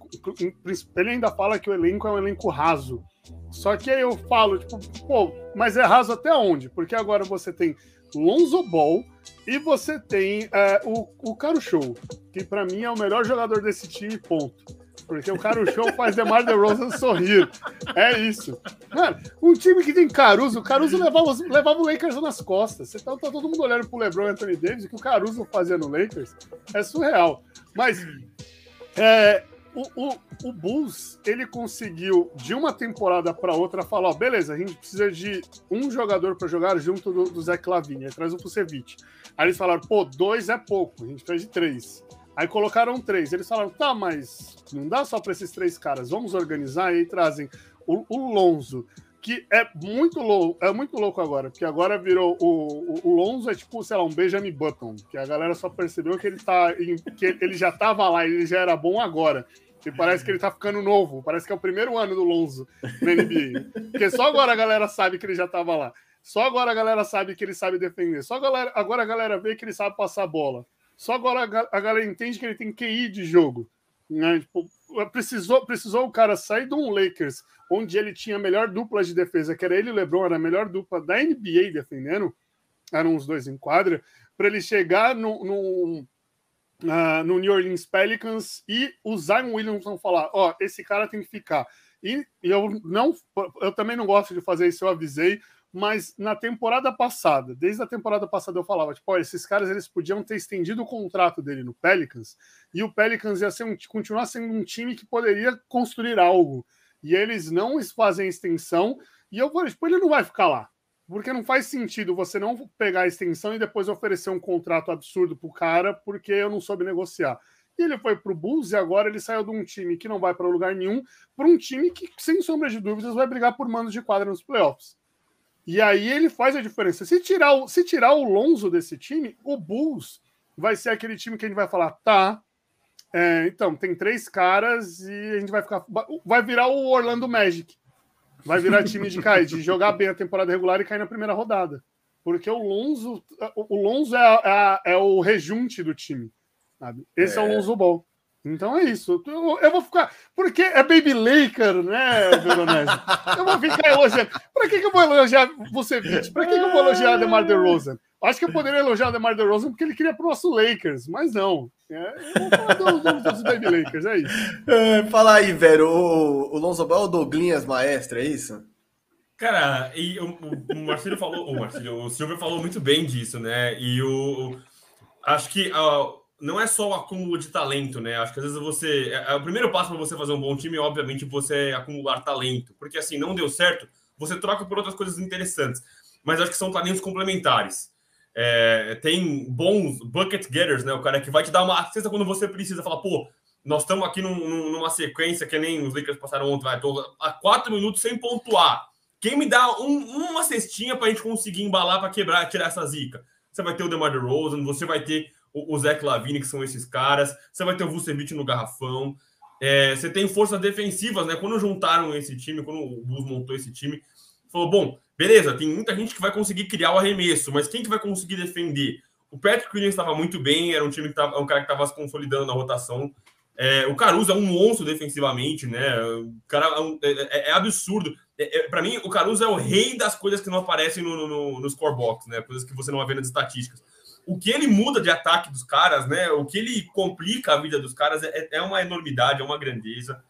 ele ainda fala que o elenco é um elenco raso. Só que aí eu falo, tipo, pô, mas é raso até onde? Porque agora você tem Lonzo Ball e você tem é, o, o Caro Show, que para mim é o melhor jogador desse time, ponto. Porque o Caro Show faz DeMar DeRozan sorrir. É isso. Mano, um time que tem Caruso, o Caruso levava, levava o Lakers nas costas. Você tá, tá todo mundo olhando pro LeBron e Anthony Davis, o que o Caruso fazia no Lakers é surreal. Mas é, o, o, o, Bulls, ele conseguiu, de uma temporada para outra, falar: ó, beleza, a gente precisa de um jogador para jogar junto do, do Zé Clavini, aí traz o Kusevich. Aí eles falaram: pô, dois é pouco, a gente precisa de três. Aí colocaram três. Eles falaram: tá, mas não dá só para esses três caras, vamos organizar. E trazem o, o Lonzo, que é muito louco, é muito louco agora, porque agora virou o, o, o, Lonzo é tipo, sei lá, um Benjamin Button, que a galera só percebeu que ele tá em, que ele já tava lá, ele já era bom agora. E parece que ele tá ficando novo, parece que é o primeiro ano do Lonzo na NBA. Porque só agora a galera sabe que ele já tava lá. Só agora a galera sabe que ele sabe defender. Só agora a galera vê que ele sabe passar bola. Só agora a, galera entende que ele tem QI de jogo. Né? Tipo, precisou, precisou o cara sair de um Lakers, onde ele tinha a melhor dupla de defesa, que era ele e o LeBron, era a melhor dupla da NBA defendendo, eram os dois em quadra, para ele chegar no, no, uh, no, New Orleans Pelicans e o Zion Williamson falar: Ó, oh, esse cara tem que ficar. E, e eu não, eu também não gosto de fazer isso, eu avisei, mas na temporada passada, desde a temporada passada eu falava, tipo, esses caras eles podiam ter estendido o contrato dele no Pelicans e o Pelicans ia ser um, continuar sendo um time que poderia construir algo. E eles não fazem extensão e eu falei, tipo, ele não vai ficar lá. Porque não faz sentido você não pegar a extensão e depois oferecer um contrato absurdo pro cara porque eu não soube negociar. E ele foi pro Bulls e agora ele saiu de um time que não vai para lugar nenhum para um time que, sem sombra de dúvidas, vai brigar por mando de quadra nos playoffs. E aí ele faz a diferença. Se tirar o, se tirar o Lonzo desse time, o Bulls vai ser aquele time que a gente vai falar, tá, é, então, tem três caras e a gente vai ficar. Vai virar o Orlando Magic. Vai virar time de cair, de jogar bem a temporada regular e cair na primeira rodada. Porque o Lonzo, o Lonzo é, é, é o rejunte do time. Sabe? Esse é, é o Lonzo Ball. Então é isso. Eu, eu, vou ficar. Porque é Baby Laker, né, Veronese? Eu vou ficar elogiando. Para que, que eu vou elogiar você, Vite? Para que, que eu vou elogiar Demar DeRozan? Acho que eu poderia elogiar o Demar DeRozan porque ele queria pro nosso Lakers, mas não. É, eu vou falar dos, dos, dos Baby Lakers, é isso. É, fala aí, velho. O, o Lonzo Ball é o Douglinhas Maestro, é isso? Cara, e o, o Marcelo falou, o Marcelo, o Silvio falou muito bem disso, né? E o. Acho que. Uh, não é só o acúmulo de talento, né? Acho que às vezes você. É, é o primeiro passo para você fazer um bom time, obviamente, você acumular talento. Porque assim, não deu certo, você troca por outras coisas interessantes. Mas acho que são talentos complementares. É, tem bons bucket getters, né? O cara que vai te dar uma cesta quando você precisa. Fala, pô, nós estamos aqui num, numa sequência que nem os Lakers passaram ontem, vai, tô há quatro minutos sem pontuar. Quem me dá um, uma cestinha para a gente conseguir embalar para quebrar, tirar essa zica? Você vai ter o DeMar DeRozan, você vai ter o, o Zach que são esses caras. Você vai ter o Vucevic no garrafão. É, você tem forças defensivas, né? Quando juntaram esse time, quando o Bulls montou esse time, falou: bom, beleza, tem muita gente que vai conseguir criar o arremesso, mas quem que vai conseguir defender? O Patrick Williams estava muito bem, era um time que tava, um cara que estava se consolidando na rotação. É, o Caruso é um monstro defensivamente, né? O cara é, é, é, é absurdo. É, é para mim, o Caruso é o rei das coisas que não aparecem no, no, no scorebox, né? Coisas que você não ver nas estatísticas o que ele muda de ataque dos caras, né? O que ele complica a vida dos caras é, é uma enormidade, é uma grandeza.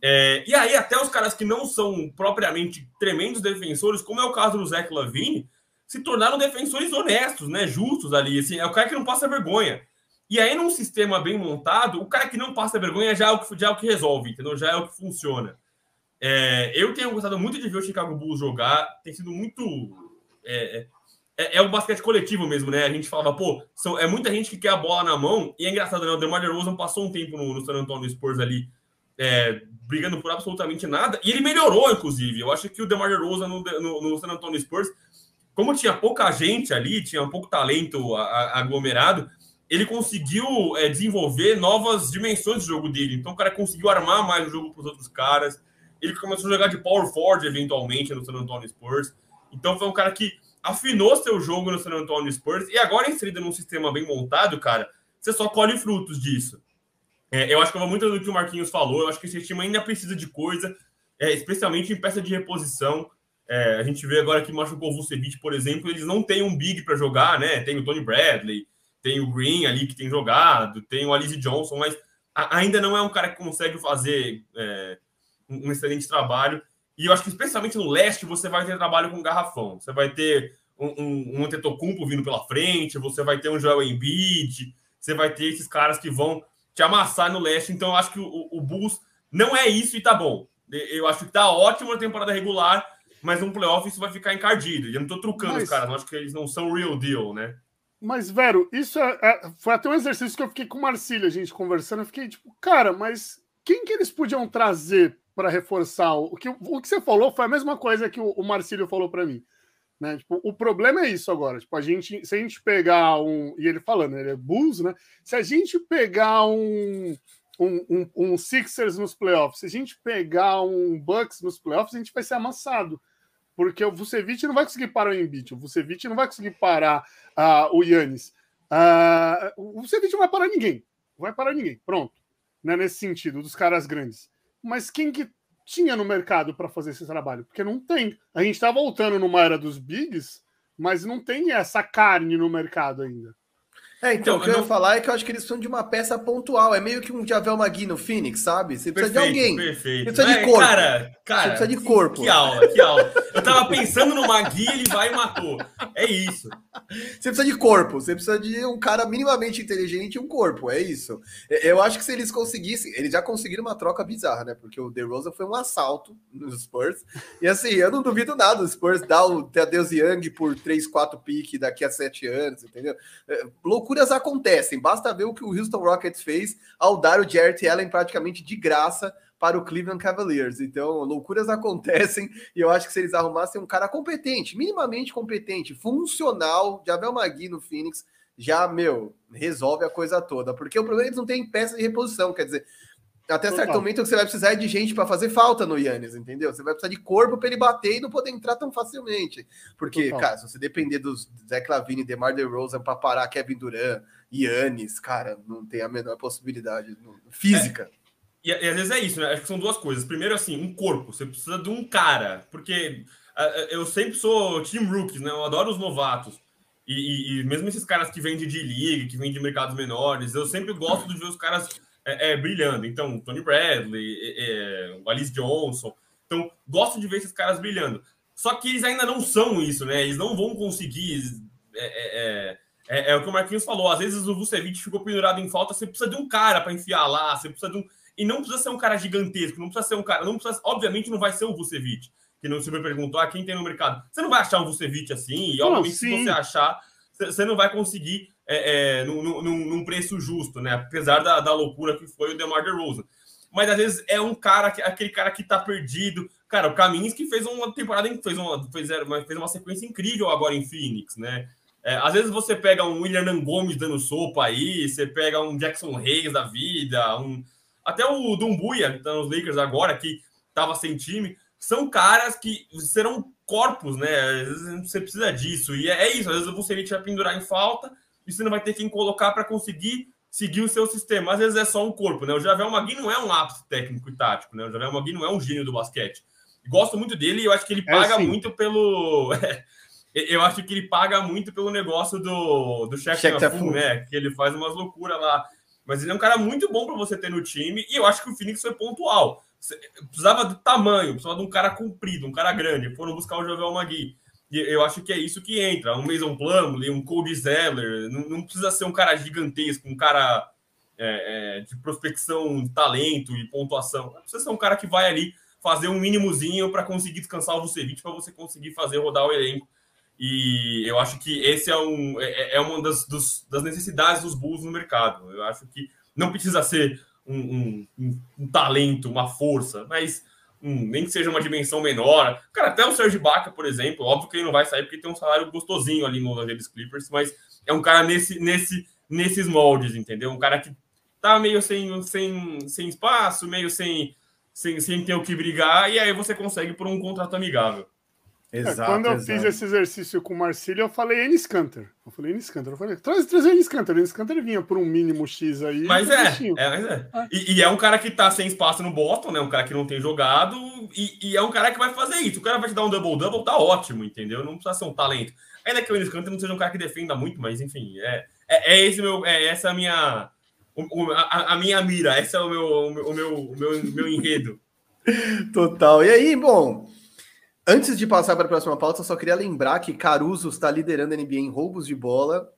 É, e aí, até os caras que não são propriamente tremendos defensores, como é o caso do Zach Lavine, se tornaram defensores honestos, né? Justos ali. Assim, é o cara que não passa vergonha. E aí, num sistema bem montado, o cara que não passa vergonha já é o que, já é o que resolve, entendeu? Já é o que funciona. É, eu tenho gostado muito de ver o Chicago Bulls jogar, tem sido muito. É, é é, o basquete coletivo mesmo, né? A gente falava, pô, são, é muita gente que quer a bola na mão, e é engraçado, né? O DeMar DeRozan passou um tempo no, no San Antonio Spurs ali, é, brigando por absolutamente nada, e ele melhorou, inclusive. Eu acho que o DeMar DeRozan no, no, no San Antonio Spurs, como tinha pouca gente ali, tinha pouco talento a, a, aglomerado, ele conseguiu é, desenvolver novas dimensões do jogo dele. Então o cara conseguiu armar mais o jogo para os outros caras. Ele começou a jogar de power forward eventualmente no San Antonio Spurs. Então foi um cara que afinou seu jogo no San Antonio Spurs e agora inserido num sistema bem montado, cara, você só colhe frutos disso. É, eu acho que eu vou muito no que o Marquinhos falou. Eu acho que esse time ainda precisa de coisa, é, especialmente em peça de reposição. É, a gente vê agora que machucou o Vucevic, por exemplo, eles não têm um big para jogar, né? Tem o Tony Bradley, tem o Green ali que tem jogado, tem o Alice Johnson, mas ainda não é um cara que consegue fazer é, um excelente trabalho. E eu acho que especialmente no leste você vai ter trabalho com garrafão. Você vai ter um, um, um Antetokounmpo vindo pela frente, você vai ter um Joel Embiid, você vai ter esses caras que vão te amassar no leste. Então eu acho que o, o Bulls não é isso e tá bom. Eu acho que tá ótimo na temporada regular, mas no playoff isso vai ficar encardido. Eu não tô trucando mas... os caras, eu acho que eles não são real deal, né? Mas, Vero, isso é, é, foi até um exercício que eu fiquei com o Marcílio, a gente conversando. Eu fiquei tipo, cara, mas quem que eles podiam trazer para reforçar. O que, o que você falou foi a mesma coisa que o, o Marcílio falou para mim. Né? Tipo, o problema é isso agora. Tipo, a gente, se a gente pegar um. E ele falando, ele é Bulls, né? Se a gente pegar um, um, um, um, Sixers nos playoffs, se a gente pegar um Bucks nos playoffs, a gente vai ser amassado. Porque o Vucevic não vai conseguir parar o Embiid, o Vucevic não vai conseguir parar uh, o Yannis. Uh, o Vucevic não vai parar ninguém. Não vai parar ninguém. Pronto. Né? Nesse sentido, dos caras grandes mas quem que tinha no mercado para fazer esse trabalho? Porque não tem. A gente está voltando numa era dos bigs, mas não tem essa carne no mercado ainda. É, então, então o que eu não... ia falar é que eu acho que eles precisam de uma peça pontual. É meio que um Javel Magui no Phoenix, sabe? Você precisa perfeito, de alguém. Perfeito. Você precisa de corpo. Cara, cara, Você precisa de corpo. Que aula, que aula. Eu tava pensando no Magui, ele vai e matou. É isso. Você precisa de corpo. Você precisa de um cara minimamente inteligente e um corpo. É isso. Eu acho que se eles conseguissem... Eles já conseguiram uma troca bizarra, né? Porque o DeRozan foi um assalto nos Spurs. E assim, eu não duvido nada. O Spurs dá o Tadeusz Young por 3, 4 piques daqui a 7 anos, entendeu? É, loucura loucuras acontecem. Basta ver o que o Houston Rockets fez ao dar o Jarrett Allen praticamente de graça para o Cleveland Cavaliers. Então, loucuras acontecem e eu acho que se eles arrumassem um cara competente, minimamente competente, funcional, Javel Magui no Phoenix, já, meu, resolve a coisa toda. Porque o problema é que eles não têm peça de reposição, quer dizer, até certo momento que você vai precisar de gente para fazer falta no Yannis, entendeu? Você vai precisar de corpo para ele bater e não poder entrar tão facilmente. Porque, Total. cara, se você depender dos Zé Clavini, DeMar DeRozan para parar Kevin Durant, Yannis, cara, não tem a menor possibilidade física. É. E, e, às vezes é isso, né? Acho que são duas coisas. Primeiro, assim, um corpo. Você precisa de um cara. Porque uh, eu sempre sou team rookies, né? Eu adoro os novatos. E, e, e mesmo esses caras que vêm de D-League, que vêm de mercados menores, eu sempre gosto de ver os caras é, é, brilhando. Então, Tony Bradley, é, é, o Alice Johnson. Então, gosto de ver esses caras brilhando. Só que eles ainda não são isso, né? Eles não vão conseguir. É, é, é o que o Marquinhos falou. Às vezes o Vucevic ficou pendurado em falta. Você precisa de um cara para enfiar lá. Você precisa de um. E não precisa ser um cara gigantesco. Não precisa ser um cara. Não precisa, obviamente, não vai ser o Vucevic. Que não se me perguntou, ah, quem tem no mercado. Você não vai achar um Vucevic assim. E, obviamente, se você achar, você não vai conseguir é, é, num, num, preço justo, né? Apesar da, da loucura que foi o DeMar DeRozan. Mas às vezes é um cara, aquele cara que tá perdido. Cara, o Kaminsky fez uma temporada, fez uma, fez, fez uma sequência incrível agora em Phoenix, né? É, às vezes você pega um William Gomes dando sopa aí, você pega um Jackson Reis da vida, um, até o Dumbuya, que tá nos Lakers agora, que tava sem time. São caras que serão corpos, né? Você precisa disso. E é, é isso, às vezes você vai pendurar em falta e você não vai ter quem colocar para conseguir seguir o seu sistema. Às vezes é só um corpo, né? O Javel Magui não é um ápice técnico e tático, né? O Javel Magui não é um gênio do basquete. Gosto muito dele e eu acho que ele é, paga é, muito pelo. eu acho que ele paga muito pelo negócio do, do Shaq né? Que ele faz umas loucuras lá. Mas ele é um cara muito bom para você ter no time e eu acho que o Phoenix foi pontual. Precisava de tamanho, precisava de um cara comprido, um cara grande. Foram buscar o Javel Magui. E eu acho que é isso que entra. Um Mason Plumlee, um Cody Zeller. Não, não, precisa ser um cara gigantesco, um cara é, é, de prospecção, talento e pontuação. Precisa ser um cara que vai ali fazer um mínimozinho para conseguir descansar o Vucevic, para você conseguir fazer rodar o elenco. E eu acho que esse é, um, é, é uma das, dos, das necessidades dos Bulls no mercado. Eu acho que não precisa ser um, um, um, um talento, uma força, mas nem que seja uma dimensão menor. Cara, até o Serge Baca, por exemplo, óbvio que ele não vai sair porque tem um salário gostosinho ali no Los Angeles Clippers, mas é um cara nesse, nesse, nesses moldes, entendeu? Um cara que tá meio sem, sem, sem espaço, meio sem, sem, sem ter o que brigar, e aí você consegue por um contrato amigável. Exato, é, quando eu exato. fiz esse exercício com o Marcílio, eu falei Enes Canter. Eu falei Enes Canter. Eu falei, traz, traz Enes Canter. Enes Canter vinha por um mínimo X aí. Mas é, é, mas é. é. E, e, é um cara que tá sem espaço no Boston, né? Um cara que não tem jogado. E, e, é um cara que vai fazer isso. O cara vai te dar um double-double, tá ótimo, entendeu? Não precisa ser um talento. Ainda que o Enes Canter não seja um cara que defenda muito, mas enfim, é, é, é esse meu, é essa a minha. O, a, a, minha mira, esse é o meu, o meu, o meu, o meu, meu enredo. Total. E aí, bom. Antes de passar para a próxima pauta, só queria lembrar que Caruso está liderando a NBA em roubos de bola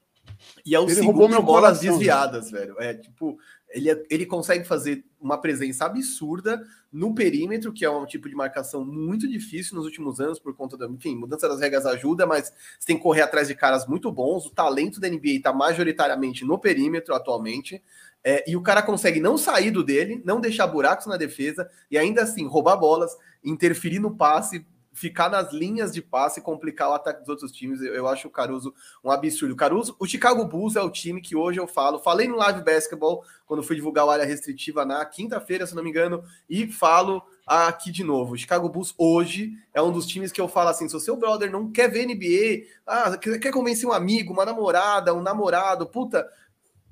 e é o ele segundo em bolas coração, desviadas, velho. É tipo, ele, é, ele consegue fazer uma presença absurda no perímetro, que é um tipo de marcação muito difícil nos últimos anos por conta da, enfim, mudança das regras ajuda, mas você tem que correr atrás de caras muito bons. O talento da NBA está majoritariamente no perímetro atualmente. É, e o cara consegue não sair do dele, não deixar buracos na defesa e ainda assim roubar bolas, interferir no passe, ficar nas linhas de passe e complicar o ataque dos outros times. Eu, eu, acho o Caruso um absurdo. O Caruso, o Chicago Bulls é o time que hoje eu falo. Falei no Live Basketball quando fui divulgar o área restritiva na quinta-feira, se não me engano, e falo aqui de novo. O Chicago Bulls hoje é um dos times que eu falo assim: se o seu brother não quer ver NBA, ah, quer convencer um amigo, uma namorada, um namorado, puta,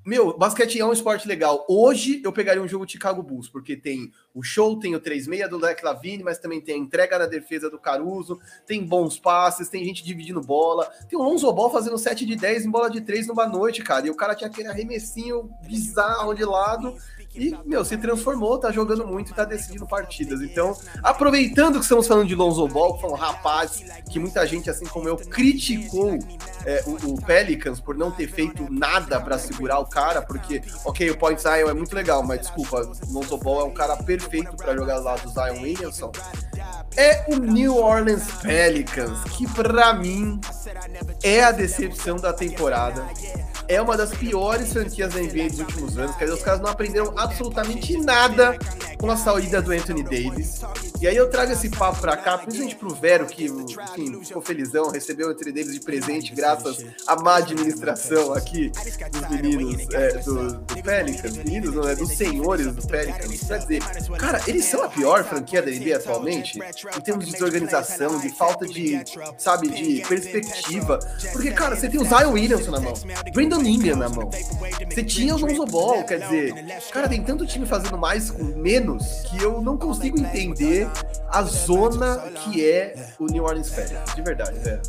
meu, basquete é um esporte legal. Hoje eu pegaria um jogo de Chicago Bulls, porque tem o show, tem o 3-6 do Leque Lavine, mas também tem a entrega na defesa do Caruso, tem bons passes, tem gente dividindo bola, tem o Lonzo Ball fazendo 7 de 10 em bola de 3 numa noite, cara. E o cara tinha aquele arremessinho bizarro de lado e, meu, se transformou, tá jogando muito e tá decidindo partidas. Então, aproveitando que estamos falando de Lonzo Ball, que foi um rapaz que muita gente, assim como eu, criticou é, o, o, Pelicans por não ter feito nada para segurar o cara, porque, ok, o Point Zion é muito legal, mas desculpa, o Lonzo Ball é um cara perfeito para jogar lá do Zion Williamson. É o New Orleans Pelicans, que para mim é a decepção da temporada é uma das piores franquias da NBA dos últimos anos. Quer dizer, os caras não aprenderam absolutamente nada com a saída do Anthony Davis. E aí eu trago esse papo pra cá, principalmente pro Vero, que enfim, ficou felizão, recebeu o Anthony Davis de presente graças à má administração aqui dos meninos é, do, do Pelicans. Meninos, não é? Dos senhores do Pelicans. Quer dizer, cara, eles são a pior franquia da NBA atualmente, em termos de desorganização, de falta de, sabe, de perspectiva. Porque, cara, você tem o Zion Williamson na mão, Brandon Ingram na mão, você tinha o Lonzo Ball, quer dizer, cara, tem tanto time fazendo mais com menos que eu não consigo entender a zona que é o New Orleans Pelicans, de verdade, velho.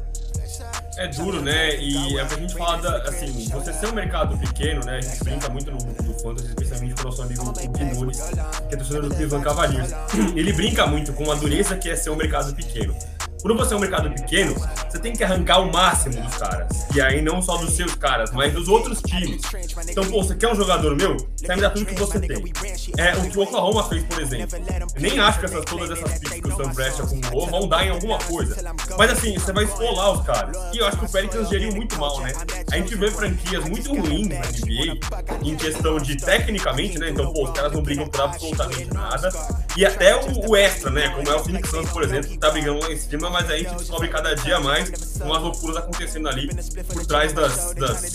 É duro, né? E é pra gente falar da, assim, você ser um mercado pequeno, né? A gente brinca muito no do fantasy, especialmente com o nosso amigo Kim Nunes, que é torcedor do Cleveland Cavaliers. Ele brinca muito com a dureza que é ser um mercado pequeno. Quando você é um mercado pequeno, você tem que arrancar o máximo dos caras. E aí não só dos seus caras, mas dos outros times. Então, pô, você quer um jogador meu? Você vai me dar tudo que você tem. É o que o Oklahoma fez, por exemplo. Eu nem acho que essas, todas essas picks que o Sam Prest acumulou vão dar em alguma coisa. Mas assim, você vai esfolar os caras. E eu acho que o Pelicans geriu muito mal, né? A gente vê franquias muito ruins na NBA, em questão de tecnicamente, né? Então, pô, os caras não brigam por absolutamente nada. E até o, o extra, né? Como é o Phoenix Suns, por exemplo, que tá brigando lá em cima mas a gente descobre cada dia mais umas loucuras acontecendo ali por trás das, das,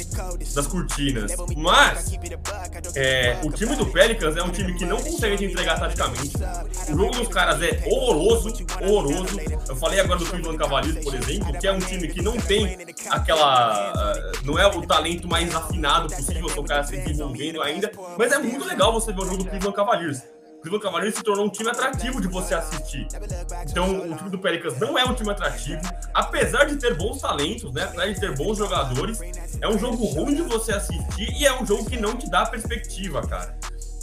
das cortinas. Mas é, o time do Pelicans é um time que não consegue te entregar taticamente. O jogo dos caras é horroroso, horroroso. Eu falei agora do Cleveland Cavaliers, por exemplo, que é um time que não tem aquela. Não é o talento mais afinado possível, são caras se desenvolvendo ainda. Mas é muito legal você ver o jogo do Cleveland Cavaliers. Cleveland Cavaliers se tornou um time atrativo de você assistir. Então, o time do Pelicans não é um time atrativo, apesar de ter bons talentos, né? Apesar de ter bons jogadores, é um jogo ruim de você assistir e é um jogo que não te dá perspectiva, cara.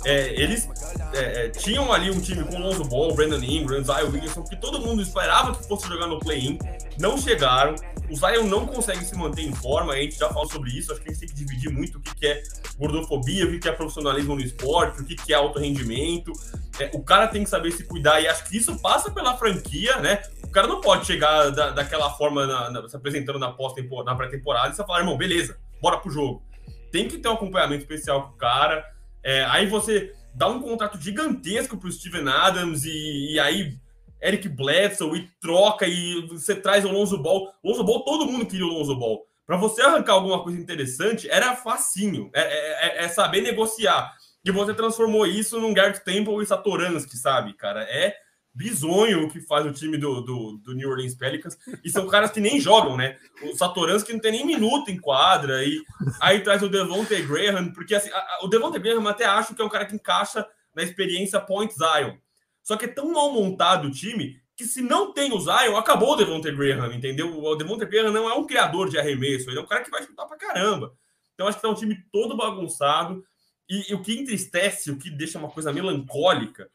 É, eles é, é, tinham ali um time com Lonzo Ball, Brandon Ingram, Zion Williamson, que todo mundo esperava que fosse jogar no play-in, não chegaram. O Zion não consegue se manter em forma, a gente já falou sobre isso, acho que a gente tem que dividir muito o que é gordofobia, o que é profissionalismo no esporte, o que é alto rendimento. É, o cara tem que saber se cuidar e acho que isso passa pela franquia, né? O cara não pode chegar da, daquela forma na, na, se apresentando na pré-temporada e você falar, irmão, beleza, bora pro jogo. Tem que ter um acompanhamento especial com o cara é, aí você dá um contrato gigantesco para o Steven Adams e, e, aí Eric Bledsoe e troca e você traz o Lonzo Ball. Lonzo Ball, todo mundo queria o Lonzo Ball. Para você arrancar alguma coisa interessante, era facinho. É, é, é, é, saber negociar. E você transformou isso num Garrett Temple e Satoransky, sabe, cara? É bizonho que faz o time do, do, do, New Orleans Pelicans. E são caras que nem jogam, né? O Satoransky não tem nem minuto em quadra. E aí traz o Devontae Graham, porque assim, a, o Devontae Graham até acho que é um cara que encaixa na experiência Point Zion. Só que é tão mal montado o time que se não tem o Zion, acabou o Devontae Graham, entendeu? O Devontae Graham não é um criador de arremesso, ele é um cara que vai chutar pra caramba. Então acho que tá um time todo bagunçado. E, e o que entristece, o que deixa uma coisa melancólica,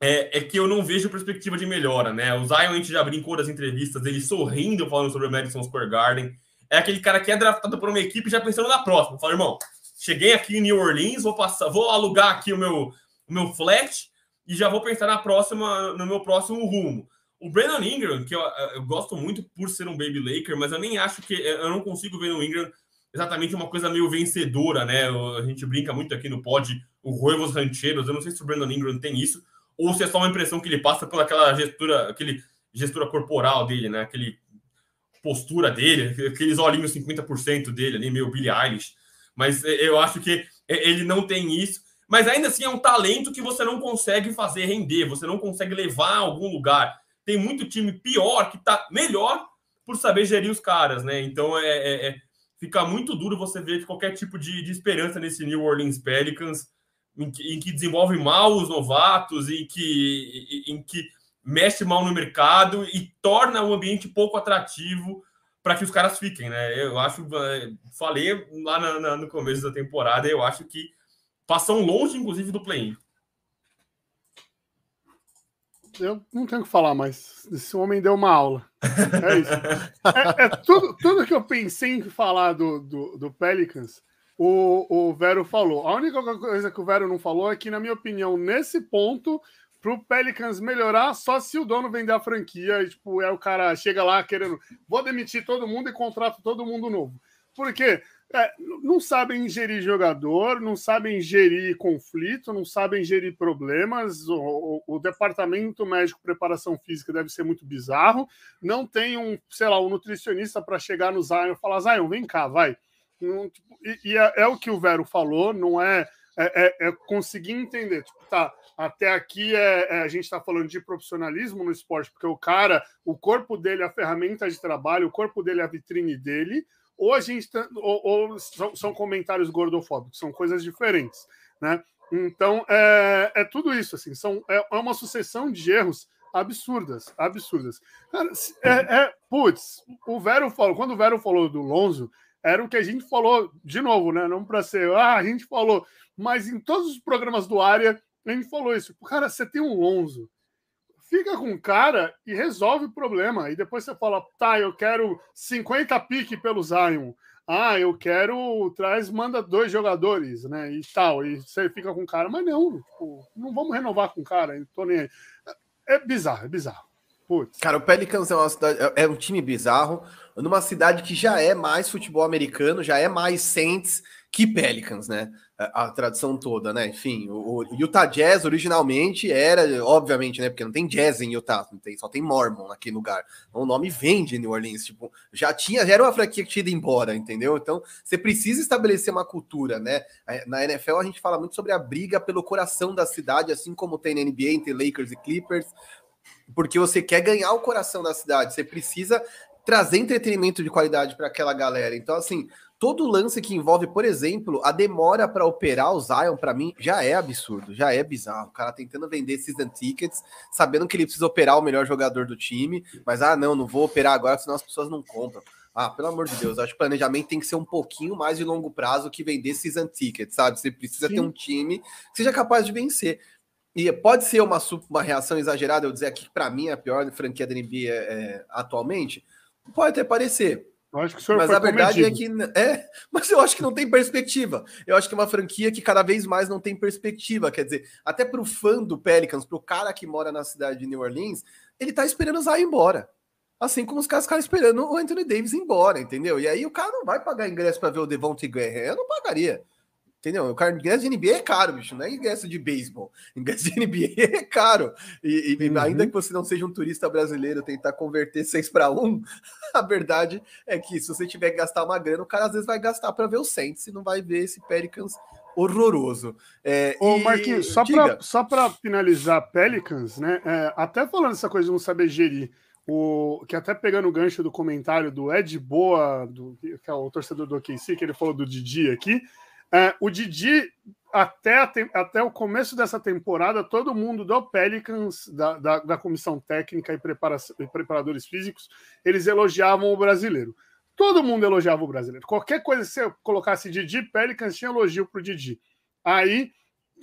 é, é, que eu não vejo perspectiva de melhora, né? O Zion, a gente já brincou das entrevistas, ele sorrindo falando sobre o Madison Square Garden. É aquele cara que é draftado por uma equipe já pensando na próxima. Fala, irmão, cheguei aqui em New Orleans, vou passar, vou alugar aqui o meu, o meu flat e já vou pensar na próxima, no meu próximo rumo. O Brandon Ingram, que eu, eu gosto muito por ser um baby Laker, mas eu nem acho que eu não consigo ver no Ingram exatamente uma coisa meio vencedora, né? A gente brinca muito aqui no pod, o Ruivos Rancheiros. Eu não sei se o Brandon Ingram tem isso, ou se é só uma impressão que ele passa pela aquela gestura, aquele gestura corporal dele, né? Aquele postura dele, aqueles olhinhos 50% dele ali, meio Billy Eilish. Mas é, eu acho que ele não tem isso. Mas ainda assim é um talento que você não consegue fazer render, você não consegue levar a algum lugar. Tem muito time pior que tá melhor por saber gerir os caras, né? Então é, é, é fica muito duro você ver qualquer tipo de, de esperança nesse New Orleans Pelicans em que, em que desenvolve mal os novatos, em que, em que mexe mal no mercado e torna o ambiente pouco atrativo para que os caras fiquem, né? Eu acho, é, falei lá na, na, no começo da temporada, eu acho que passam longe, inclusive, do play-in. Eu não tenho o que falar, mas esse homem deu uma aula. É isso. É, é tudo, tudo que eu pensei em falar do, do, do Pelicans o, o Vero falou. A única coisa que o Vero não falou é que, na minha opinião, nesse ponto, para o Pelicans melhorar, só se o dono vender a franquia e, tipo, é o cara chega lá querendo, vou demitir todo mundo e contrato todo mundo novo. Porque é, não sabem gerir jogador, não sabem gerir conflito, não sabem gerir problemas. O, o, o, departamento médico preparação física deve ser muito bizarro. Não tem um, sei lá, um nutricionista para chegar no Zion e falar: Zion, vem cá, vai. Não, tipo, e, e é, é, o que o Vero falou, não é, é, é, é conseguir entender. Tipo, tá, até aqui é, é a gente está falando de profissionalismo no esporte, porque o cara, o corpo dele é a ferramenta de trabalho, o corpo dele é a vitrine dele ou a gente tá, ou, ou são, são, comentários gordofóbicos, são coisas diferentes, né? Então é, é tudo isso assim, são é, é uma sucessão de erros absurdas, absurdas. Cara, é, é putz, o Vero falou, quando o Vero falou do Lonzo, era o que a gente falou de novo, né? Não para ser, ah, a gente falou, mas em todos os programas do área a gente falou isso. Cara, você tem um Lonzo fica com o cara e resolve o problema. E depois você fala, tá, eu quero 50 pique pelo Zion. Ah, eu quero, traz, manda dois jogadores, né? E tal. E você fica com o cara, mas não, tipo, não vamos renovar com o cara, tô nem aí. É bizarro, é bizarro. Putz. Cara, o Pelicans é, uma cidade, é, é um time bizarro, numa cidade que já é mais futebol americano, já é mais Saints que Pelicans, né? a tradição toda, né? Enfim, o, Utah Jazz originalmente era, obviamente, né? Porque não tem jazz em Utah, não tem, só tem Mormon naquele lugar. Então, o nome vem de New Orleans, tipo, já tinha, já era uma franquia que tinha ido embora, entendeu? Então, você precisa estabelecer uma cultura, né? Na NFL a gente fala muito sobre a briga pelo coração da cidade, assim como tem na NBA entre Lakers e Clippers, porque você quer ganhar o coração da cidade, você precisa trazer entretenimento de qualidade para aquela galera. Então, assim, todo lance que envolve, por exemplo, a demora para operar o Zion, para mim, já é absurdo, já é bizarro. O cara tentando vender season tickets, sabendo que ele precisa operar o melhor jogador do time, mas ah, não, não vou operar agora, senão as pessoas não compram. Ah, pelo amor de Deus, acho que o planejamento tem que ser um pouquinho mais de longo prazo que vender season tickets, sabe? Você precisa Sim. ter um time que seja capaz de vencer. E pode ser uma, uma reação exagerada eu dizer aqui que para mim é a pior franquia da NBA é, é, atualmente. Pode até parecer, mas a verdade comedido. é que é, mas eu acho que não tem perspectiva. Eu acho que é uma franquia que cada vez mais não tem perspectiva. Quer dizer, até para o fã do Pelicans, para o cara que mora na cidade de New Orleans, ele tá esperando o Zion embora. Assim como os caras ficaram esperando o Anthony Davis embora, entendeu? E aí o cara não vai pagar ingresso para ver o Devontae Graham. Eu não pagaria. Entendeu? O ingresso de NBA é caro, bicho, não é ingresso de beisebol. Ingresso de NBA é caro. E, e uhum. ainda que você não seja um turista brasileiro tentar converter 6 para 1, a verdade é que se você tiver que gastar uma grana, o cara às vezes vai gastar para ver o Saints e não vai ver esse Pelicans horroroso. É, Ô, e... Marquinhos, só para só finalizar Pelicans, né? É, até falando essa coisa de não saber gerir. O, que até pegando o gancho do comentário do Ed Boa, do, que é o torcedor do OKC, que ele falou do Didi aqui, é, o Didi, até, até o começo dessa temporada, todo mundo do Pelicans, da, da, da comissão técnica e, e preparadores físicos, eles elogiavam o brasileiro. Todo mundo elogiava o brasileiro. Qualquer coisa que você colocasse Didi, Pelicans tinha elogio para o Didi. Aí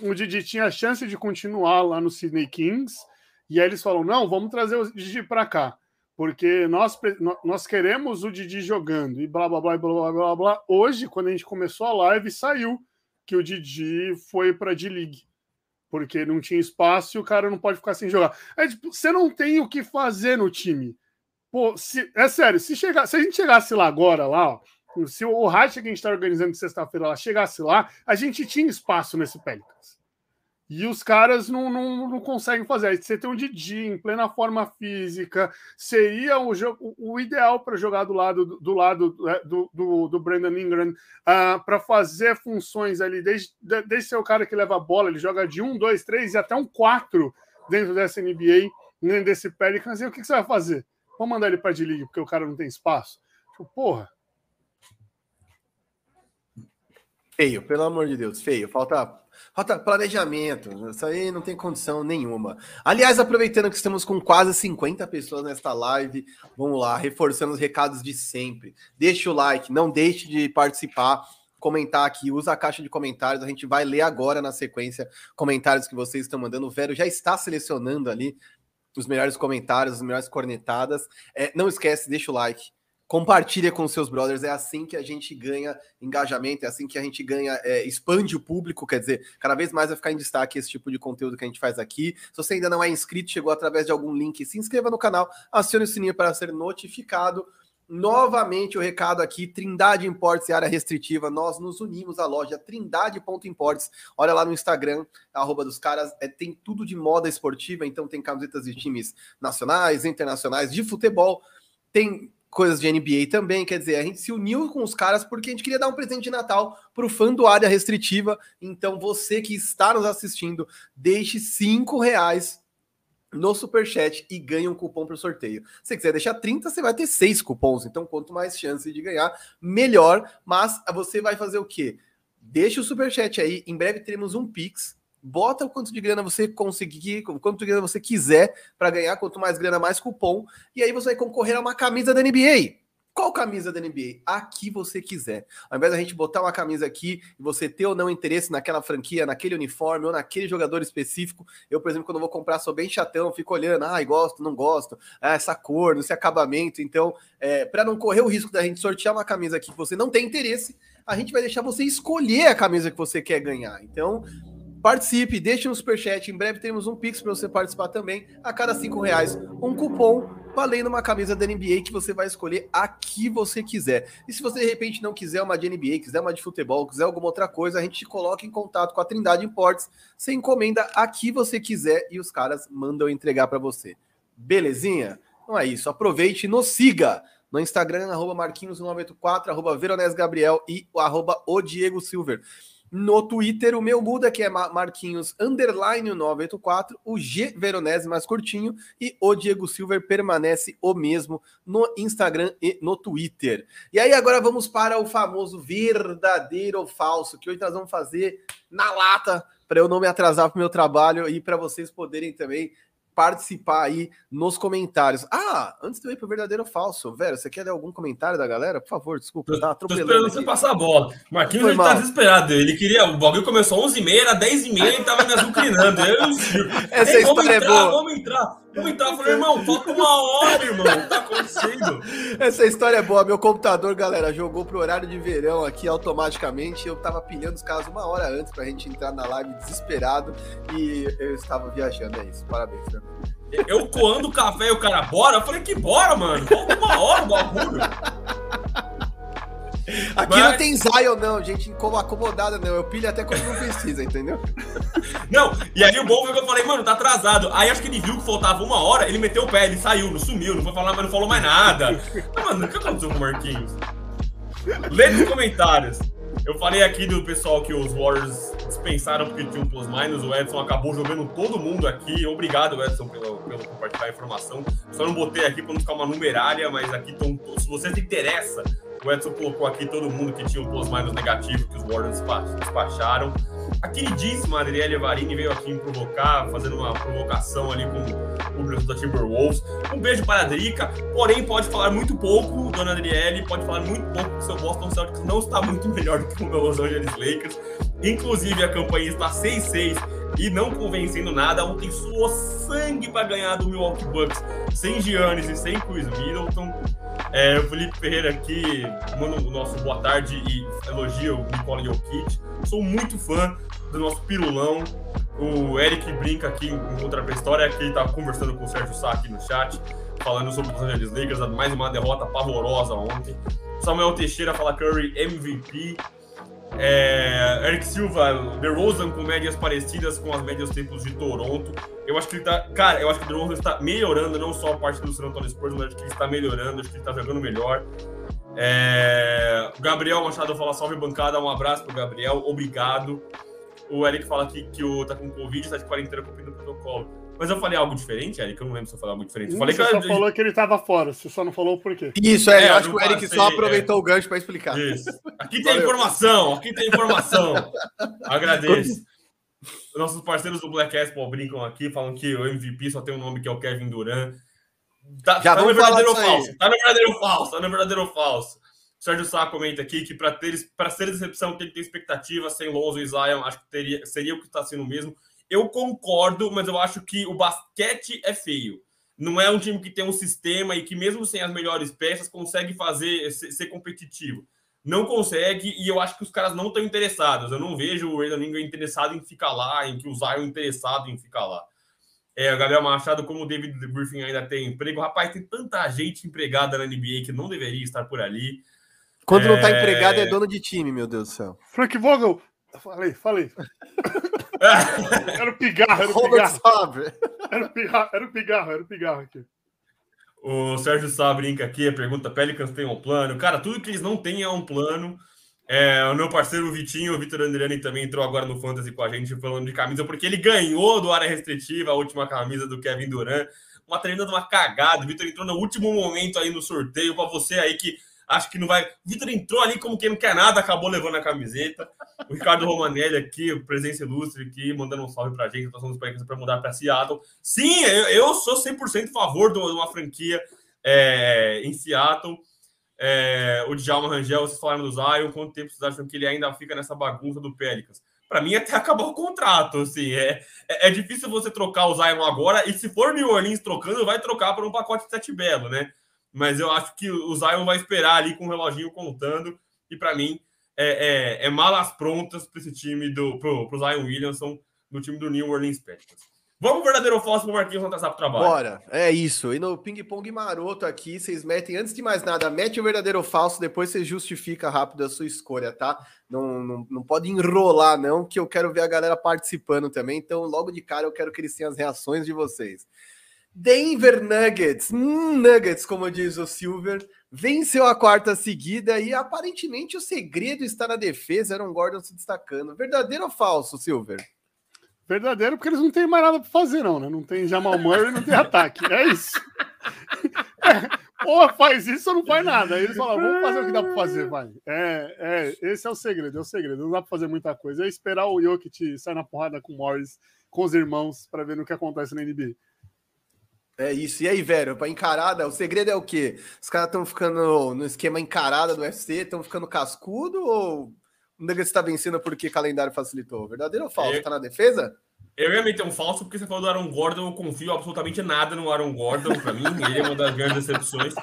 o Didi tinha a chance de continuar lá no Sydney Kings, e aí eles falam: não, vamos trazer o Didi para cá porque nós, nós queremos o Didi jogando e blá blá blá blá blá blá blá. Hoje, quando a gente começou a live, saiu que o Didi foi para D-League, porque não tinha espaço e o cara não pode ficar sem jogar. É, tipo, você não tem o que fazer no time. Pô, se, é sério, se, chegar, se a gente chegasse lá agora, lá, ó, se o racha que a gente está organizando de sexta-feira lá chegasse lá, a gente tinha espaço nesse Pelicans. E os caras não, não, não conseguem fazer. Aí você tem um Didi em plena forma física, seria o, o ideal para jogar do lado do, lado é, do, do, do Brandon Ingram, uh, para fazer funções ali, desde, desde ser o cara que leva a bola, ele joga de um, dois, três e até um quatro dentro dessa NBA, dentro desse Pelicans. E o que, que você vai fazer? Vamos mandar ele para de liga porque o cara não tem espaço? Tipo, porra. Feio, pelo amor de Deus, feio. Falta Planejamento, isso aí não tem condição nenhuma. Aliás, aproveitando que estamos com quase 50 pessoas nesta live, vamos lá, reforçando os recados de sempre. Deixe o like, não deixe de participar, comentar aqui, usa a caixa de comentários, a gente vai ler agora na sequência comentários que vocês estão mandando. O Vero já está selecionando ali os melhores comentários, as melhores cornetadas. É, não esquece, deixa o like, compartilha com seus brothers. É assim que a gente ganha engajamento, é assim que a gente ganha, é, expande o público. Quer dizer, cada vez mais vai ficar em destaque esse tipo de conteúdo que a gente faz aqui. Se você ainda não é inscrito, chegou através de algum link, se inscreva no canal, acione o sininho para ser notificado. Novamente o recado aqui, Trindade Importes e área restritiva, nós nos unimos à loja trindade.importes. Olha lá no Instagram, arroba dos caras, é, tem tudo de moda esportiva, então tem camisetas de times nacionais, internacionais, de futebol, tem coisas de NBA também, quer dizer, a gente se uniu com os caras porque a gente queria dar um presente de Natal para o fã do área restritiva. Então, você que está nos assistindo, deixe cinco reais no Superchat e ganha um cupom para o sorteio. Se quiser deixar 30, você vai ter seis cupons. Então, quanto mais chance de ganhar, melhor. Mas você vai fazer o quê? Deixa o Superchat aí. Em breve teremos um Pix. Bota o quanto de grana você conseguir, quanto de grana você quiser para ganhar. Quanto mais grana, mais cupom. E aí você vai concorrer a uma camisa da NBA. Qual camisa da NBA? A que você quiser. Ao invés da gente botar uma camisa aqui e você ter ou não interesse naquela franquia, naquele uniforme ou naquele jogador específico, eu, por exemplo, quando vou comprar, sou bem chatão, fico olhando, ah, gosto, não gosto, ah, essa cor, esse acabamento. Então, é, para não correr o risco da gente sortear uma camisa aqui que você não tem interesse, a gente vai deixar você escolher a camisa que você quer ganhar. Então, Participe, deixe um superchat. Em breve temos um Pix para você participar também. A cada cinco reais, um cupom valendo uma camisa da NBA que você vai escolher a que você quiser. E se você de repente não quiser uma de NBA, quiser uma de futebol, quiser alguma outra coisa, a gente te coloca em contato com a Trindade Imports. Você encomenda a que você quiser e os caras mandam entregar para você. Belezinha? Então é isso. Aproveite e nos siga no Instagram, arroba Marquinhos984, arroba Veronese Gabriel e arroba o Diego Silver. No Twitter, o meu muda, que é Marquinhos underline 984, o G Veronese mais curtinho e o Diego Silver permanece o mesmo no Instagram e no Twitter. E aí agora vamos para o famoso verdadeiro ou falso, que hoje nós vamos fazer na lata para eu não me atrasar para o meu trabalho e para vocês poderem também participar aí nos comentários. Ah, antes de eu ir pro verdadeiro ou falso, Vera, você quer ler algum comentário da galera? Por favor, desculpa, tá atropelando. Tô esperando você passar a bola. Marquinhos ele tá desesperado. Ele queria. O bagulho começou 11h30, era 10h30 ele tava me azucrinando. Eu, Essa história é entrar, é boa. Vamos entrar. Entrar. Eu falei, irmão, falta uma hora, irmão. O que tá acontecendo? Essa história é boa. Meu computador, galera, jogou pro horário de verão aqui automaticamente. Eu tava pilhando os casos uma hora antes pra gente entrar na live desesperado e eu estava viajando. É isso. Parabéns, Fernando. Eu coando o café e o cara, bora? Eu falei que bora, mano. Falta uma hora o bagulho. Aqui Mas... não tem Zion, não, gente acomodada, não. Eu pilho até quando não precisa, entendeu? Não, e aí o bom foi que eu falei, mano, tá atrasado. Aí acho que ele viu que faltava uma hora, ele meteu o pé, ele saiu, não sumiu, não foi falar, mas não falou mais nada. Mas, mano, o que aconteceu com o Marquinhos? Lê nos comentários. Eu falei aqui do pessoal que os Warriors dispensaram porque tinha um plus-minus. O Edson acabou jogando todo mundo aqui. Obrigado, Edson, pelo, pelo compartilhar a informação. Só não botei aqui para não ficar uma numerária, mas aqui estão. Se você se interessa, o Edson colocou aqui todo mundo que tinha um plus-minus negativo que os Warriors despacharam. A queridíssima Adriele Varini veio aqui me provocar, fazendo uma provocação ali com o público da Timberwolves. Um beijo para a Drica, porém pode falar muito pouco, dona Adriele, pode falar muito pouco que o seu Boston Celtics não está muito melhor do que o meu Los Angeles Lakers. Inclusive, a campanha está 6-6 e não convencendo nada. Ontem suou sangue para ganhar do Milwaukee Bucks, sem Giannis e sem Chris Middleton. É, o Felipe Ferreira aqui manda o nosso boa tarde e elogia o Nicola Jokic. Sou muito fã do nosso pirulão. O Eric brinca aqui em outra história, que ele tá conversando com o Sérgio Sá aqui no chat, falando sobre os Angeles Lakers, mais uma derrota pavorosa ontem. Samuel Teixeira fala Curry MVP. É, Eric Silva, DeRozan com médias parecidas com as médias tempos de Toronto. Eu acho que ele tá. Cara, eu acho que o DeRozan está melhorando, não só a parte do San Antonio Spurs, mas acho que ele está melhorando, acho que ele está jogando melhor. É, Gabriel Machado fala salve bancada, um abraço pro Gabriel, obrigado. O Eric fala aqui que o, tá com Covid, está de quarentena cumprindo o protocolo. Mas eu falei algo diferente, Eric? Eu não lembro se eu falei algo diferente. Eu falei você que só falou que ele estava fora, você só não falou o porquê. Isso, é, é eu acho que o Eric passei, só aproveitou é. o gancho para explicar. Isso. Aqui tem Valeu. informação, aqui tem informação. Agradeço. Nossos parceiros do Black Apple brincam aqui, falam que o MVP só tem um nome que é o Kevin Durant. Tá, Já tá no verdadeiro ou falso? Tá no verdadeiro ou falso? Tá no verdadeiro ou falso? O Sérgio Sá comenta aqui que para ter para ser decepção tem que ter expectativa sem Lonzo e Zion, acho que teria, seria o que está sendo mesmo. Eu concordo, mas eu acho que o basquete é feio. Não é um time que tem um sistema e que, mesmo sem as melhores peças, consegue fazer ser, competitivo. Não consegue, e eu acho que os caras não estão interessados. Eu não vejo o Renan interessado em ficar lá, em que o Zion interessado em ficar lá. É, o Gabriel Machado, como o David Griffin ainda tem emprego, rapaz, tem tanta gente empregada na NBA que não deveria estar por ali. Quando é... não tá empregado, é dono de time, meu Deus do céu. Frank Vogel, falei, falei. era o pigarro, era o pigarro. Era o pigarro, era o pigarro, era o pigarro aqui. O Sérgio Sá brinca aqui, pergunta: Pelicans tem um plano? Cara, tudo que eles não têm é um plano. É, o meu parceiro Vitinho, o Vitor Andriani, também entrou agora no Fantasy com a gente falando de camisa, porque ele ganhou do área restritiva a última camisa do Kevin Durant. Uma treinando uma cagada. O Vitor entrou no último momento aí no sorteio. Para você aí que acho que não vai. O Vitor entrou ali como quem não quer nada, acabou levando a camiseta. O Ricardo Romanelli aqui, presença ilustre aqui, mandando um salve pra gente, nós estamos para mudar para Seattle. Sim, eu, eu sou 100% a favor de uma franquia é, em Seattle. É, o Djalma Rangel, vocês falaram do Zion, quanto tempo vocês acham que ele ainda fica nessa bagunça do Pelicans? Para mim, até acabar o contrato, assim, é, é, é, difícil você trocar o Zion agora, e se for New Orleans trocando, vai trocar por um pacote de sete belo, né? Mas eu acho que o Zion vai esperar ali com o reloginho contando. E para mim, é, é, é, malas prontas para esse time do pro, pro Zion Williamson no time do New Orleans Pelicans. Vamos verdadeiro ou falso pro Marquinhos não passar pro trabalho. Bora, é isso. E no ping-pong maroto aqui, vocês metem, antes de mais nada, mete o verdadeiro ou falso, depois você justifica rápido a sua escolha, tá? Não, não, não pode enrolar, não, que eu quero ver a galera participando também. Então, logo de cara, eu quero que eles tenham as reações de vocês. Denver Nuggets, hum, Nuggets, como diz o Silver, venceu a quarta seguida e aparentemente o segredo está na defesa. Aaron Gordon se destacando. Verdadeiro ou falso, Silver? Verdadeiro, porque eles não têm mais nada para fazer, não, né? Não tem Jamal Murray, não tem ataque. É isso. É, ou faz isso ou não faz nada. Aí eles falam, vamos fazer o que dá para fazer, vai. É, é, esse é o segredo, é o segredo. Não dá para fazer muita coisa. É esperar o Jokic sair na porrada com o Morris, com os irmãos, para ver no que acontece na NBA. É isso. E aí, velho, para encarada, o segredo é o quê? Os caras estão ficando no esquema encarada do UFC, estão ficando cascudo ou o Nuggets está vencendo porque calendário facilitou? Verdadeiro ou falso? Eu... Tá na defesa? Eu ia meter um falso porque você falou do Aaron Gordon, eu confio absolutamente nada no Aaron Gordon, para mim, ele é uma das grandes decepções.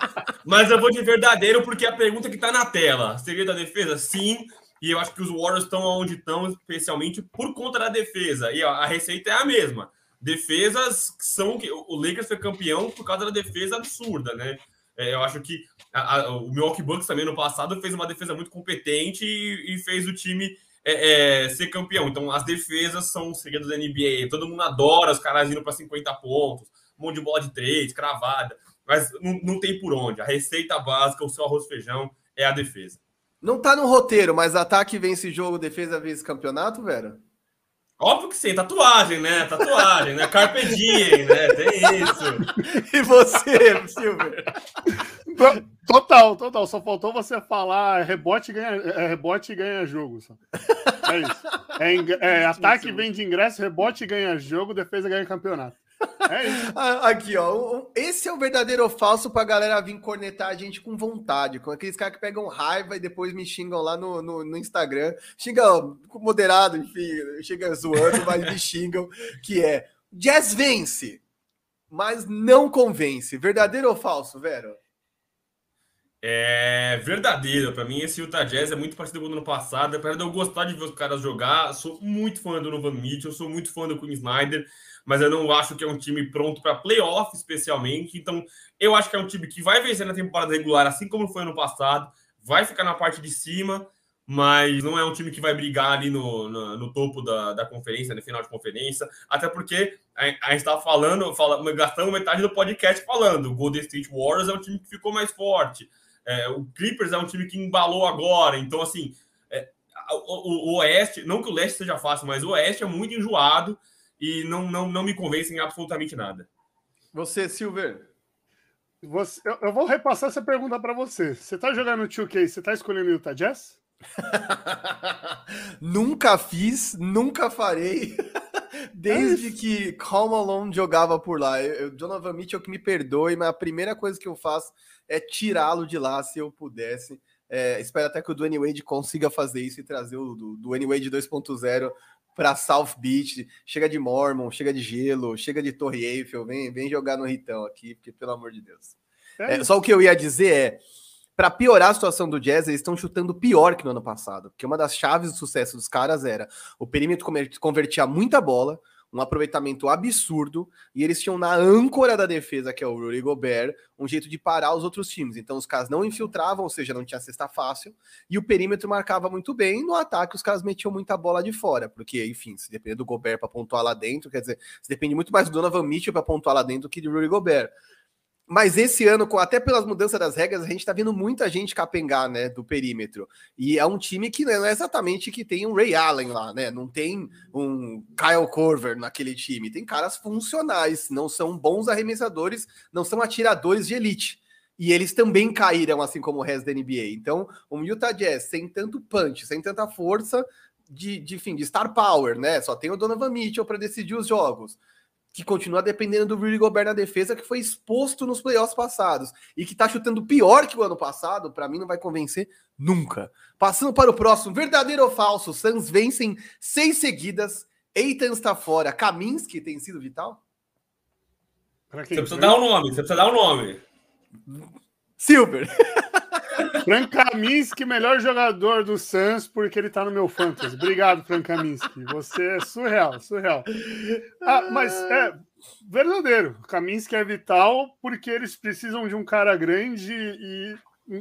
Mas eu vou de verdadeiro porque a pergunta que tá na tela, segredo da defesa? Sim, e eu acho que os Warriors estão onde estão, especialmente por conta da defesa. E a receita é a mesma defesas que são. O Lakers foi campeão por causa da defesa absurda, né? É, eu acho que a, a, o Milwaukee Bucks também no passado fez uma defesa muito competente e, e fez o time é, é, ser campeão. Então, as defesas são o segredo da NBA. Todo mundo adora os caras indo para 50 pontos, um monte de bola de três, cravada. Mas não, não tem por onde. A receita básica, o seu arroz feijão, é a defesa. Não tá no roteiro, mas ataque vence jogo, defesa vence campeonato, Vera? Óbvio que sim, tatuagem, né? Tatuagem, né? Carpe diem, né? Tem isso. E você, Silver? Total, total. Só faltou você falar rebote ganha, é, rebote ganha jogo. Só. É isso. É, é ataque vem de ingresso, rebote ganha jogo, defesa ganha campeonato. É isso. Ah, aqui, ó. Esse é o verdadeiro ou falso pra galera vir cornetar a gente com vontade. Com aqueles caras que pegam raiva e depois me xingam lá no, no, no Instagram. Xingam moderado, enfim, chega zoando, mas me xingam. Que é Jazz vence, mas não convence. Verdadeiro ou falso, Vero? É verdadeiro. Para mim, esse Utah Jazz é muito parecido com o ano passado. Apesar de eu gostar de ver os caras jogar, sou muito fã do Donovan Mitchell, sou muito fã do Queen Snyder mas eu não acho que é um time pronto para playoff, especialmente. Então, eu acho que é um time que vai vencer na temporada regular, assim como foi ano passado, vai ficar na parte de cima, mas não é um time que vai brigar ali no, no, no topo da, da conferência, no final de conferência, até porque a, a gente estava falando, fala, gastando metade do podcast falando, o Golden State Warriors é um time que ficou mais forte, é, o Clippers é um time que embalou agora, então assim, é, o, o, o Oeste, não que o Leste seja fácil, mas o Oeste é muito enjoado, e não, não, não me convencem absolutamente nada. Você, Silver? Você, eu, eu vou repassar essa pergunta para você. Você está jogando 2K, você está escolhendo o Utah Jazz? nunca fiz, nunca farei. Desde é que Calm Malone jogava por lá. Eu, eu, Donovan Mitchell que me perdoe, mas a primeira coisa que eu faço é tirá-lo de lá se eu pudesse. É, espero até que o Dwayne Wade consiga fazer isso e trazer o do, Dwayne Wade 2.0 para South Beach, chega de Mormon, chega de gelo, chega de Torre Eiffel, vem, vem jogar no Ritão aqui, porque pelo amor de Deus. É é, só o que eu ia dizer é, para piorar a situação do Jazz, eles estão chutando pior que no ano passado, porque uma das chaves do sucesso dos caras era o perímetro convertia muita bola, um aproveitamento absurdo, e eles tinham na âncora da defesa, que é o Rudy Gobert, um jeito de parar os outros times. Então os caras não infiltravam, ou seja, não tinha cesta fácil, e o perímetro marcava muito bem. No ataque, os caras metiam muita bola de fora, porque, enfim, se depender do Gobert para pontuar lá dentro, quer dizer, se depende muito mais do Donovan Mitchell para pontuar lá dentro que do Rudy Gobert. Mas esse ano, até pelas mudanças das regras, a gente está vendo muita gente capengar, né, do perímetro. E é um time que não é exatamente que tem um Ray Allen lá, né? Não tem um Kyle Corver naquele time. Tem caras funcionais, não são bons arremessadores, não são atiradores de elite. E eles também caíram, assim como o resto da NBA. Então, o Utah Jazz, sem tanto punch, sem tanta força de, de, enfim, de star power, né? Só tem o Donovan Mitchell para decidir os jogos que continua dependendo do Rudy Gobert na defesa, que foi exposto nos playoffs passados e que tá chutando pior que o ano passado, para mim não vai convencer nunca. Passando para o próximo, verdadeiro ou falso? Suns vencem seis seguidas, Eitan está fora, Kaminsky tem sido vital? Você precisa dar o um nome, você precisa dar o um nome. Silver. Frank Kaminsky, melhor jogador do Suns, porque ele tá no meu fantasy. Obrigado, Frank Kaminsky. Você é surreal, surreal. Ah, mas é verdadeiro. Kaminsky é vital porque eles precisam de um cara grande e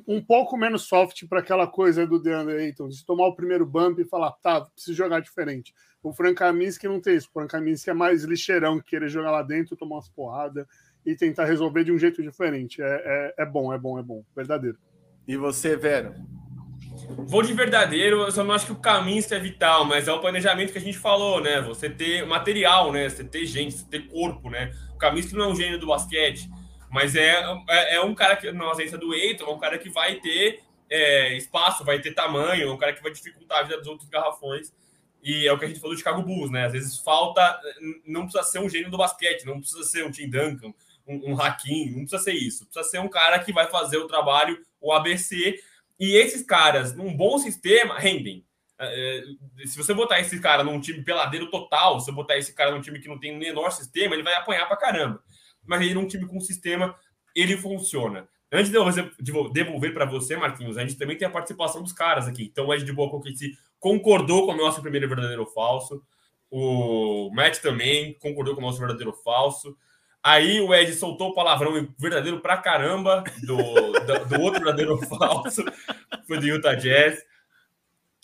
um pouco menos soft para aquela coisa do DeAndre Ayton, de tomar o primeiro bump e falar, tá, preciso jogar diferente. O Frank Kaminsky não tem isso. O Frank Kaminsky é mais lixeirão, que querer jogar lá dentro, tomar umas porradas e tentar resolver de um jeito diferente. É, é, é bom, é bom, é bom. Verdadeiro. E você, Vero? Vou de verdadeiro, eu só não acho que o caminho é vital, mas é o planejamento que a gente falou, né? Você ter material, né? Você ter gente, você ter corpo, né? O caminho não é um gênio do basquete, mas é, é, é, um cara que, na ausência do Eiton, é um cara que vai ter é, espaço, vai ter tamanho, é um cara que vai dificultar a vida dos outros garrafões. E é o que a gente falou do Chicago Bulls, né? Às vezes falta, não precisa ser um gênio do basquete, não precisa ser um Tim Duncan, um, um Hakim, não precisa ser isso. Precisa ser um cara que vai fazer o trabalho, o ABC. E esses caras, num bom sistema, rendem. É, é, se você botar esse cara num time peladeiro total, se você botar esse cara num time que não tem o menor sistema, ele vai apanhar pra caramba. Mas ele num time com sistema, ele funciona. Antes de eu devolver para você, Marquinhos, a gente também tem a participação dos caras aqui. Então, o Ed de Boa se concordou com o nosso primeiro verdadeiro ou falso. O Matt também concordou com o nosso verdadeiro ou falso. Aí o Ed soltou o palavrão verdadeiro pra caramba do, do, do outro verdadeiro falso, foi do Utah Jazz.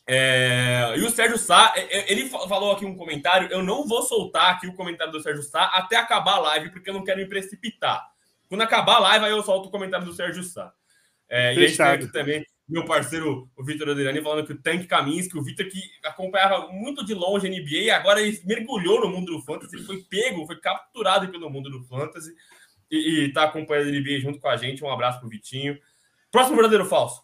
É, e o Sérgio Sá, é, é, ele falou aqui um comentário. Eu não vou soltar aqui o comentário do Sérgio Sá até acabar a live, porque eu não quero me precipitar. Quando acabar a live, aí eu solto o comentário do Sérgio Sá. É, e a gente tem aqui também meu parceiro, o Vitor Adelani, falando que o Tank que o Vitor que acompanhava muito de longe a NBA, agora ele mergulhou no mundo do fantasy, ele foi pego, foi capturado pelo mundo do fantasy e, e tá acompanhando a NBA junto com a gente. Um abraço pro Vitinho. Próximo verdadeiro ou falso?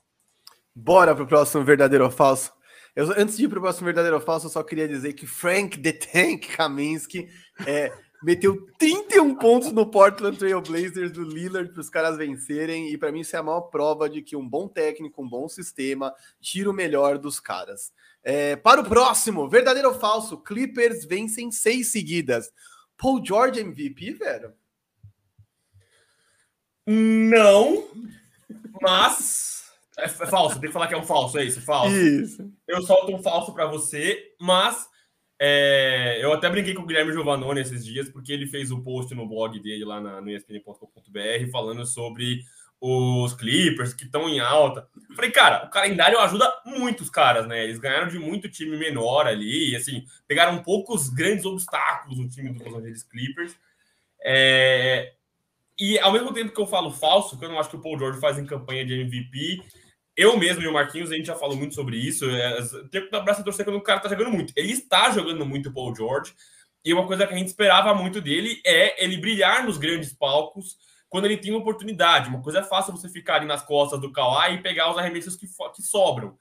Bora pro próximo verdadeiro ou falso. Eu, antes de ir pro próximo verdadeiro ou falso, eu só queria dizer que Frank The Tank Kaminsky é meteu 31 pontos no Portland Trail Blazers do Lillard para os caras vencerem. E para mim, isso é a maior prova de que um bom técnico, um bom sistema, tira o melhor dos caras. É, para o próximo, verdadeiro ou falso? Clippers vencem seis seguidas. Paul George MVP, velho? Não, mas. É, é falso, tem que falar que é um falso, é isso? Falso. Isso. Eu solto um falso para você, mas é, eu até brinquei com o Guilherme Giovanoni esses dias, porque ele fez o um post no blog dele lá na, no espn.com.br falando sobre os Clippers que estão em alta. Falei, cara, o calendário ajuda muitos caras, né? Eles ganharam de muito time menor ali, e, assim, pegaram poucos grandes obstáculos no time do Los Angeles Clippers. É, e ao mesmo tempo que eu falo falso, que eu não acho que o Paul George faz em campanha de MVP, eu mesmo e o Marquinhos, a gente já falou muito sobre isso. É, tem que dar a torcer quando o cara tá jogando muito. Ele está jogando muito o Paul George. E uma coisa que a gente esperava muito dele é ele brilhar nos grandes palcos quando ele tem uma oportunidade. Uma coisa é fácil você ficar ali nas costas do Kawhi e pegar os arremessos que, que sobram.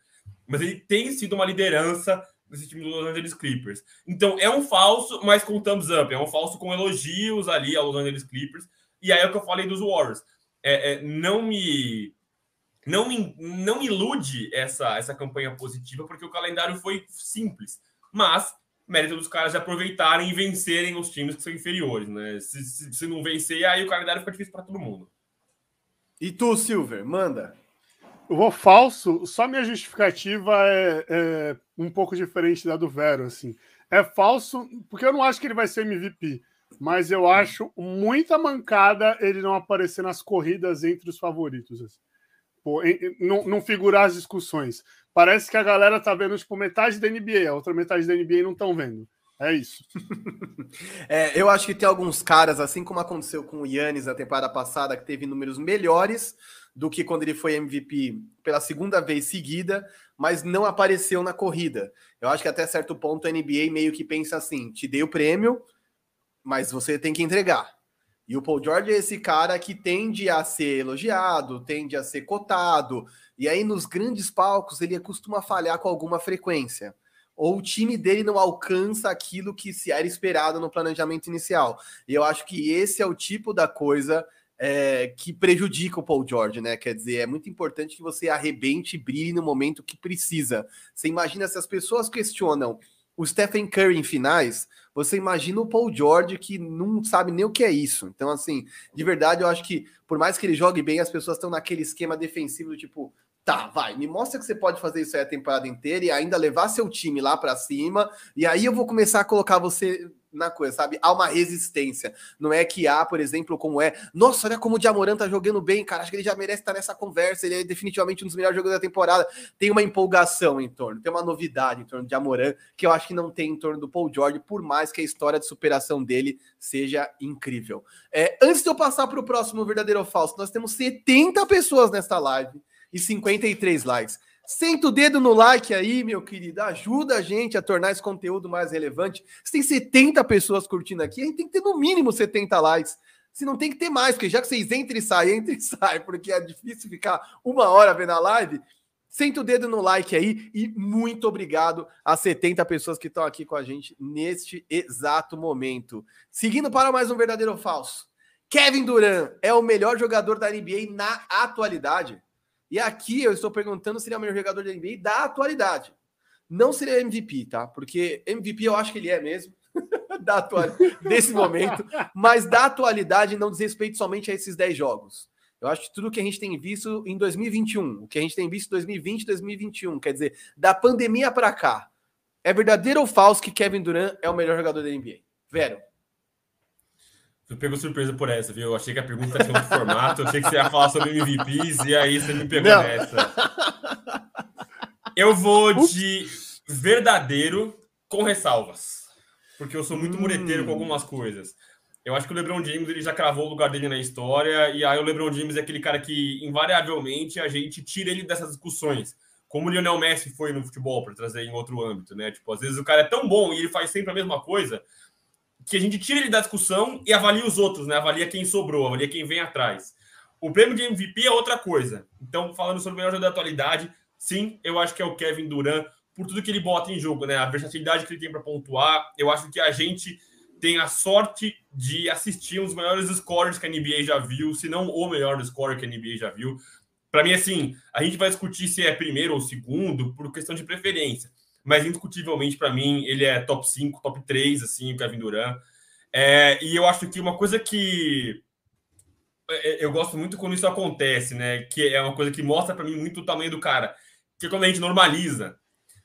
Mas ele tem sido uma liderança nesse time do Los Angeles Clippers. Então é um falso, mas com thumbs up. É um falso com elogios ali ao Los Angeles Clippers. E aí é o que eu falei dos Warriors. É, é, não me não, não ilude essa, essa campanha positiva, porque o calendário foi simples. Mas mérito dos caras de aproveitarem e vencerem os times que são inferiores, né? Se, se, se não vencer, aí o calendário fica difícil para todo mundo. E tu, Silver, manda. Eu vou falso, só minha justificativa é, é, um pouco diferente da do Vero, assim. é falso, porque eu não acho que ele vai ser MVP, mas eu acho muita mancada ele não aparecer nas corridas entre os favoritos. Assim. Não, não figurar as discussões. Parece que a galera tá vendo tipo, metade da NBA, a outra metade da NBA não estão vendo. É isso. é, eu acho que tem alguns caras, assim como aconteceu com o Yannis na temporada passada, que teve números melhores do que quando ele foi MVP pela segunda vez seguida, mas não apareceu na corrida. Eu acho que até certo ponto a NBA meio que pensa assim: te dei o prêmio, mas você tem que entregar. E o Paul George é esse cara que tende a ser elogiado, tende a ser cotado, e aí nos grandes palcos ele costuma falhar com alguma frequência. Ou o time dele não alcança aquilo que se era esperado no planejamento inicial. E eu acho que esse é o tipo da coisa é, que prejudica o Paul George, né? Quer dizer, é muito importante que você arrebente e brilhe no momento que precisa. Você imagina se as pessoas questionam o Stephen Curry em finais, você imagina o Paul George que não sabe nem o que é isso. Então, assim, de verdade, eu acho que por mais que ele jogue bem, as pessoas estão naquele esquema defensivo, tipo, tá, vai, me mostra que você pode fazer isso aí a temporada inteira e ainda levar seu time lá para cima, e aí eu vou começar a colocar você na coisa, sabe? Há uma resistência. Não é que há, por exemplo, como é. Nossa, olha como o Diamorant tá jogando bem, cara. Acho que ele já merece estar nessa conversa. Ele é definitivamente um dos melhores jogadores da temporada. Tem uma empolgação em torno, tem uma novidade em torno de Diamorant que eu acho que não tem em torno do Paul George, por mais que a história de superação dele seja incrível. É, antes de eu passar para o próximo verdadeiro ou falso, nós temos 70 pessoas nesta live e 53 likes. Senta o dedo no like aí, meu querido. Ajuda a gente a tornar esse conteúdo mais relevante. Se tem 70 pessoas curtindo aqui, a gente tem que ter no mínimo 70 likes. Se não tem que ter mais, porque já que vocês entram e saem, entram e saem, porque é difícil ficar uma hora vendo a live. Senta o dedo no like aí e muito obrigado às 70 pessoas que estão aqui com a gente neste exato momento. Seguindo para mais um verdadeiro ou falso. Kevin Durant é o melhor jogador da NBA na atualidade. E aqui eu estou perguntando se ele é o melhor jogador da NBA da atualidade. Não seria MVP, tá? Porque MVP eu acho que ele é mesmo. da atual... desse momento, mas da atualidade não diz respeito somente a esses 10 jogos. Eu acho que tudo que a gente tem visto em 2021, o que a gente tem visto em 2020 e 2021, quer dizer, da pandemia para cá, é verdadeiro ou falso que Kevin Durant é o melhor jogador da NBA? Vero. Eu pego surpresa por essa, viu? Eu achei que a pergunta tinha outro formato, eu achei que você ia falar sobre MVPs e aí você me pegou Não. nessa. Eu vou de verdadeiro com ressalvas, porque eu sou muito hum. mureteiro com algumas coisas. Eu acho que o LeBron James ele já cravou o lugar dele na história e aí o LeBron James é aquele cara que invariavelmente a gente tira ele dessas discussões. Como o Lionel Messi foi no futebol, para trazer em outro âmbito, né? Tipo, às vezes o cara é tão bom e ele faz sempre a mesma coisa, que a gente tira ele da discussão e avalia os outros, né? Avalia quem sobrou, avalia quem vem atrás. O prêmio de MVP é outra coisa. Então, falando sobre o melhor jogador da atualidade, sim, eu acho que é o Kevin Durant, por tudo que ele bota em jogo, né? A versatilidade que ele tem para pontuar. Eu acho que a gente tem a sorte de assistir um dos melhores scorers que a NBA já viu, se não o melhor scorer que a NBA já viu. Para mim, assim, a gente vai discutir se é primeiro ou segundo por questão de preferência mas indiscutivelmente para mim ele é top 5, top 3, assim, o Kevin Durant. É, e eu acho que uma coisa que é, é, eu gosto muito quando isso acontece, né? Que é uma coisa que mostra para mim muito o tamanho do cara. Que é quando a gente normaliza.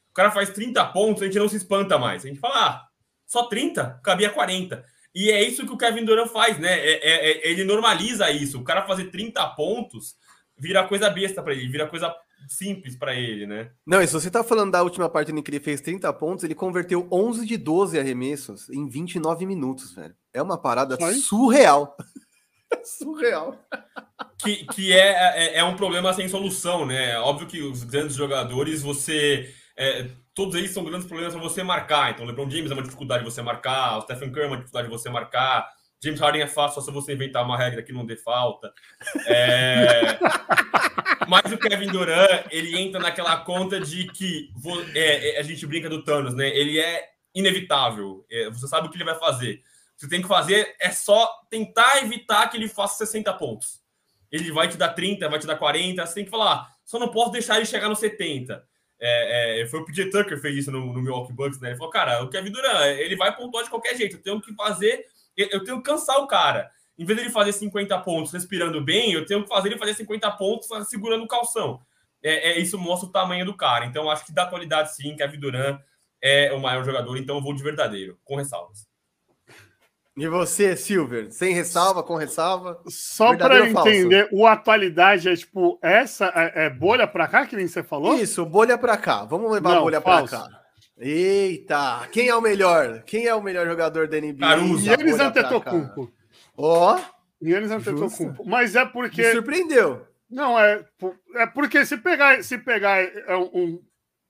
O cara faz 30 pontos, a gente não se espanta mais. A gente fala, ah, só 30? Cabia 40. E é isso que o Kevin Durant faz, né? É, é, é ele normaliza isso. O cara fazer 30 pontos vira coisa besta para ele, vira coisa simples para ele, né? Não, e se você tá falando da última parte em que ele fez 30 pontos, ele converteu 11 de 12 arremessos em 29 minutos, velho. É uma parada surreal. surreal. Que, que é, é, é, um problema sem solução, né? Óbvio que os grandes jogadores, você. É, todos eles são grandes problemas para você marcar. Então, LeBron James é uma dificuldade de você marcar, o Stephen Curry é uma dificuldade de você marcar. James Harden é fácil só se você inventar uma regra que não dê falta. É... Mas o Kevin Durant, ele entra naquela conta de que é, é, a gente brinca do Thanos, né? Ele é inevitável. É, você sabe o que ele vai fazer. Você tem que fazer é só tentar evitar que ele faça 60 pontos. Ele vai te dar 30, vai te dar 40. Você tem que falar, ah, só não posso deixar ele chegar no 70. É, é, foi o PJ Tucker que fez isso no, no Milwaukee Bucks, né? Ele falou, cara, o Kevin Durant, ele vai pontuar de qualquer jeito. Eu tenho que fazer, eu tenho que cansar o cara em vez de ele fazer 50 pontos respirando bem, eu tenho que fazer ele fazer 50 pontos segurando o calção. É, é, isso mostra o tamanho do cara. Então, acho que da atualidade, sim, Kevin Durant é o maior jogador, então eu vou de verdadeiro, com ressalvas. E você, Silver? Sem ressalva, com ressalva? Só para entender, o atualidade é tipo, essa é, é bolha para cá, que nem você falou? Isso, bolha para cá. Vamos levar Não, a bolha para cá. Eita, quem é o melhor? Quem é o melhor jogador da NBA? Caruso. Yannis Antetokounmpo. Ó. Oh, Yannis Antetokounmpo. Mas é porque... Me surpreendeu. Não, é, é porque se pegar, se pegar é um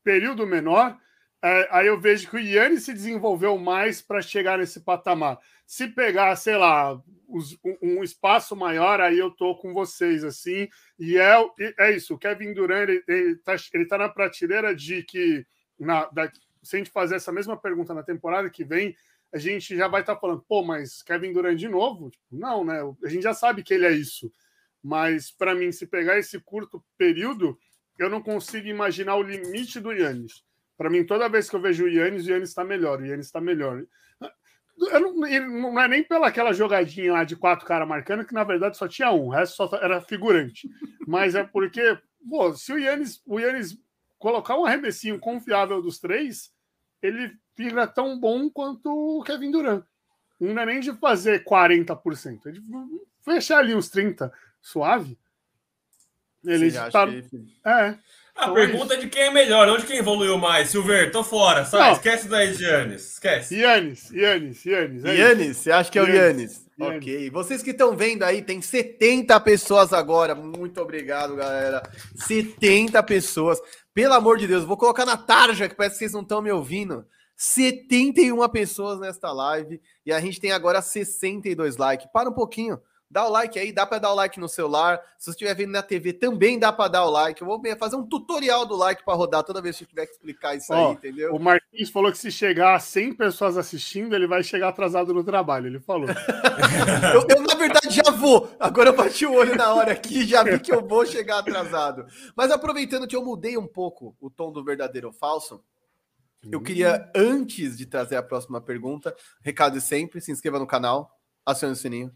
período menor, é, aí eu vejo que o Yannis se desenvolveu mais para chegar nesse patamar. Se pegar, sei lá, os, um, um, espaço maior, aí eu tô com vocês, assim. E é, é isso, o Kevin Durant, ele, ele, tá, ele tá na prateleira de que, na, da, se a gente fazer essa mesma pergunta na temporada que vem, a gente já vai estar tá falando, pô, mas Kevin Durant de novo? Tipo, não, né? A gente já sabe que ele é isso. Mas, para mim, se pegar esse curto período, eu não consigo imaginar o limite do Yannis. Para mim, toda vez que eu vejo o Yannis, o Yannis está melhor, o Yannis está melhor. Não, não, é nem pela aquela jogadinha lá de quatro caras marcando, que na verdade só tinha um, o resto só era figurante. Mas é porque, pô, se o Yannis, o Yannis colocar um arremessinho confiável dos três, ele fica tão bom quanto o Kevin Durant. Não é nem de fazer 40%, é de fechar ali uns 30% suave. Ele está. Que... É. A então pergunta é, é de quem é melhor, não de quem evoluiu mais. Silver, tô fora, sai, não. esquece daí de Yannis, esquece. Yannis, Yannis, Yannis. É Yannis, você acha que é o Yannis? Ok, vocês que estão vendo aí, tem 70 pessoas agora, muito obrigado, galera. 70 pessoas, pelo amor de Deus, vou colocar na tarja, que parece que vocês não estão me ouvindo. 71 pessoas nesta live e a gente tem agora 62 likes. Para um pouquinho. Dá o like aí, dá para dar o like no celular. Se você estiver vendo na TV, também dá para dar o like. Eu vou fazer um tutorial do like para rodar toda vez que eu tiver que explicar isso Ó, aí, entendeu? O Marquinhos falou que se chegar a 100 pessoas assistindo, ele vai chegar atrasado no trabalho. Ele falou. eu, eu, na verdade, já vou. Agora eu bati o olho na hora aqui já vi que eu vou chegar atrasado. Mas aproveitando que eu mudei um pouco o tom do verdadeiro ou falso, eu queria, hum. antes de trazer a próxima pergunta, recado de sempre: se inscreva no canal, acione o sininho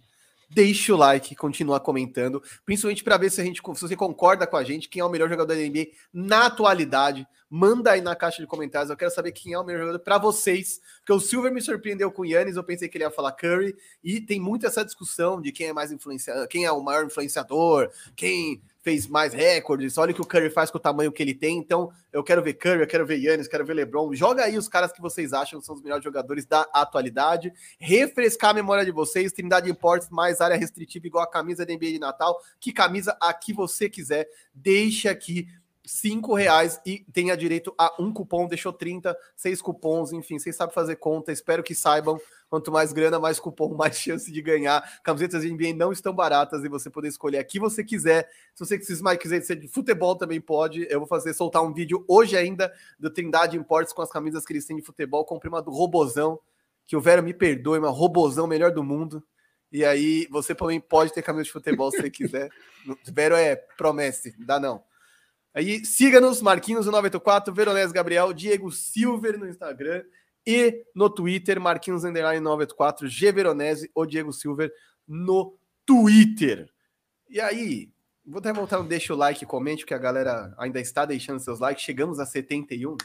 deixe o like, continua comentando, principalmente para ver se a gente, se você concorda com a gente, quem é o melhor jogador da NBA na atualidade. Manda aí na caixa de comentários. Eu quero saber quem é o melhor jogador para vocês, porque o Silver me surpreendeu com o Yannis, eu pensei que ele ia falar Curry, e tem muito essa discussão de quem é mais influenciador, quem é o maior influenciador, quem fez mais recordes. Olha o que o Curry faz com o tamanho que ele tem. Então, eu quero ver Curry, eu quero ver Yannis, quero ver LeBron. Joga aí os caras que vocês acham que são os melhores jogadores da atualidade. Refrescar a memória de vocês. Trindade Imports, mais área restritiva, igual a camisa da NBA de Natal. Que camisa a que você quiser. Deixe aqui cinco reais e tenha direito a um cupom, deixou 30, seis cupons, enfim, vocês sabem fazer conta, espero que saibam. Quanto mais grana, mais cupom, mais chance de ganhar. Camisetas de NBA não estão baratas e você poder escolher a que você quiser. Se você quiser, quiser ser de futebol, também pode. Eu vou fazer soltar um vídeo hoje ainda do Trindade Imports com as camisas que eles têm de futebol. Comprei uma do Robozão, que o Vera me perdoe, uma Robozão melhor do mundo. E aí você também pode ter camisa de futebol se você quiser. Vero é promessa, dá não. Aí siga-nos, Marquinhos 984, Veronese Gabriel, Diego Silver no Instagram e no Twitter, Marquinhos Underline 984, G Veronese ou Diego Silver no Twitter. E aí, vou até voltar deixa o like comente, que a galera ainda está deixando seus likes. Chegamos a 71.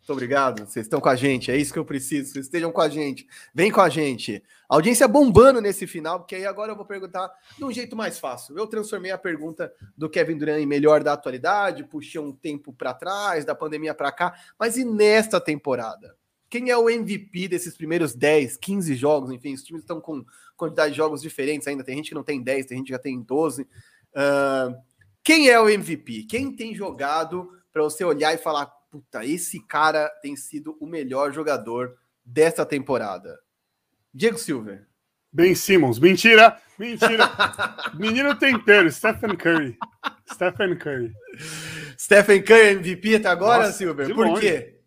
Muito obrigado. Vocês estão com a gente. É isso que eu preciso. Vocês estejam com a gente. Vem com a gente. audiência bombando nesse final, porque aí agora eu vou perguntar de um jeito mais fácil. Eu transformei a pergunta do Kevin Durant em melhor da atualidade, puxei um tempo para trás, da pandemia para cá, mas e nesta temporada? Quem é o MVP desses primeiros 10, 15 jogos? Enfim, os times estão com quantidade de jogos diferentes ainda. Tem gente que não tem 10, tem gente que já tem 12. Uh, quem é o MVP? Quem tem jogado para você olhar e falar: puta, esse cara tem sido o melhor jogador dessa temporada? Diego Silver. Ben Simmons. Mentira! Mentira! Menino tempero, Stephen Curry. Stephen Curry. Stephen Curry MVP até agora, Nossa, Silver? Por longe. quê?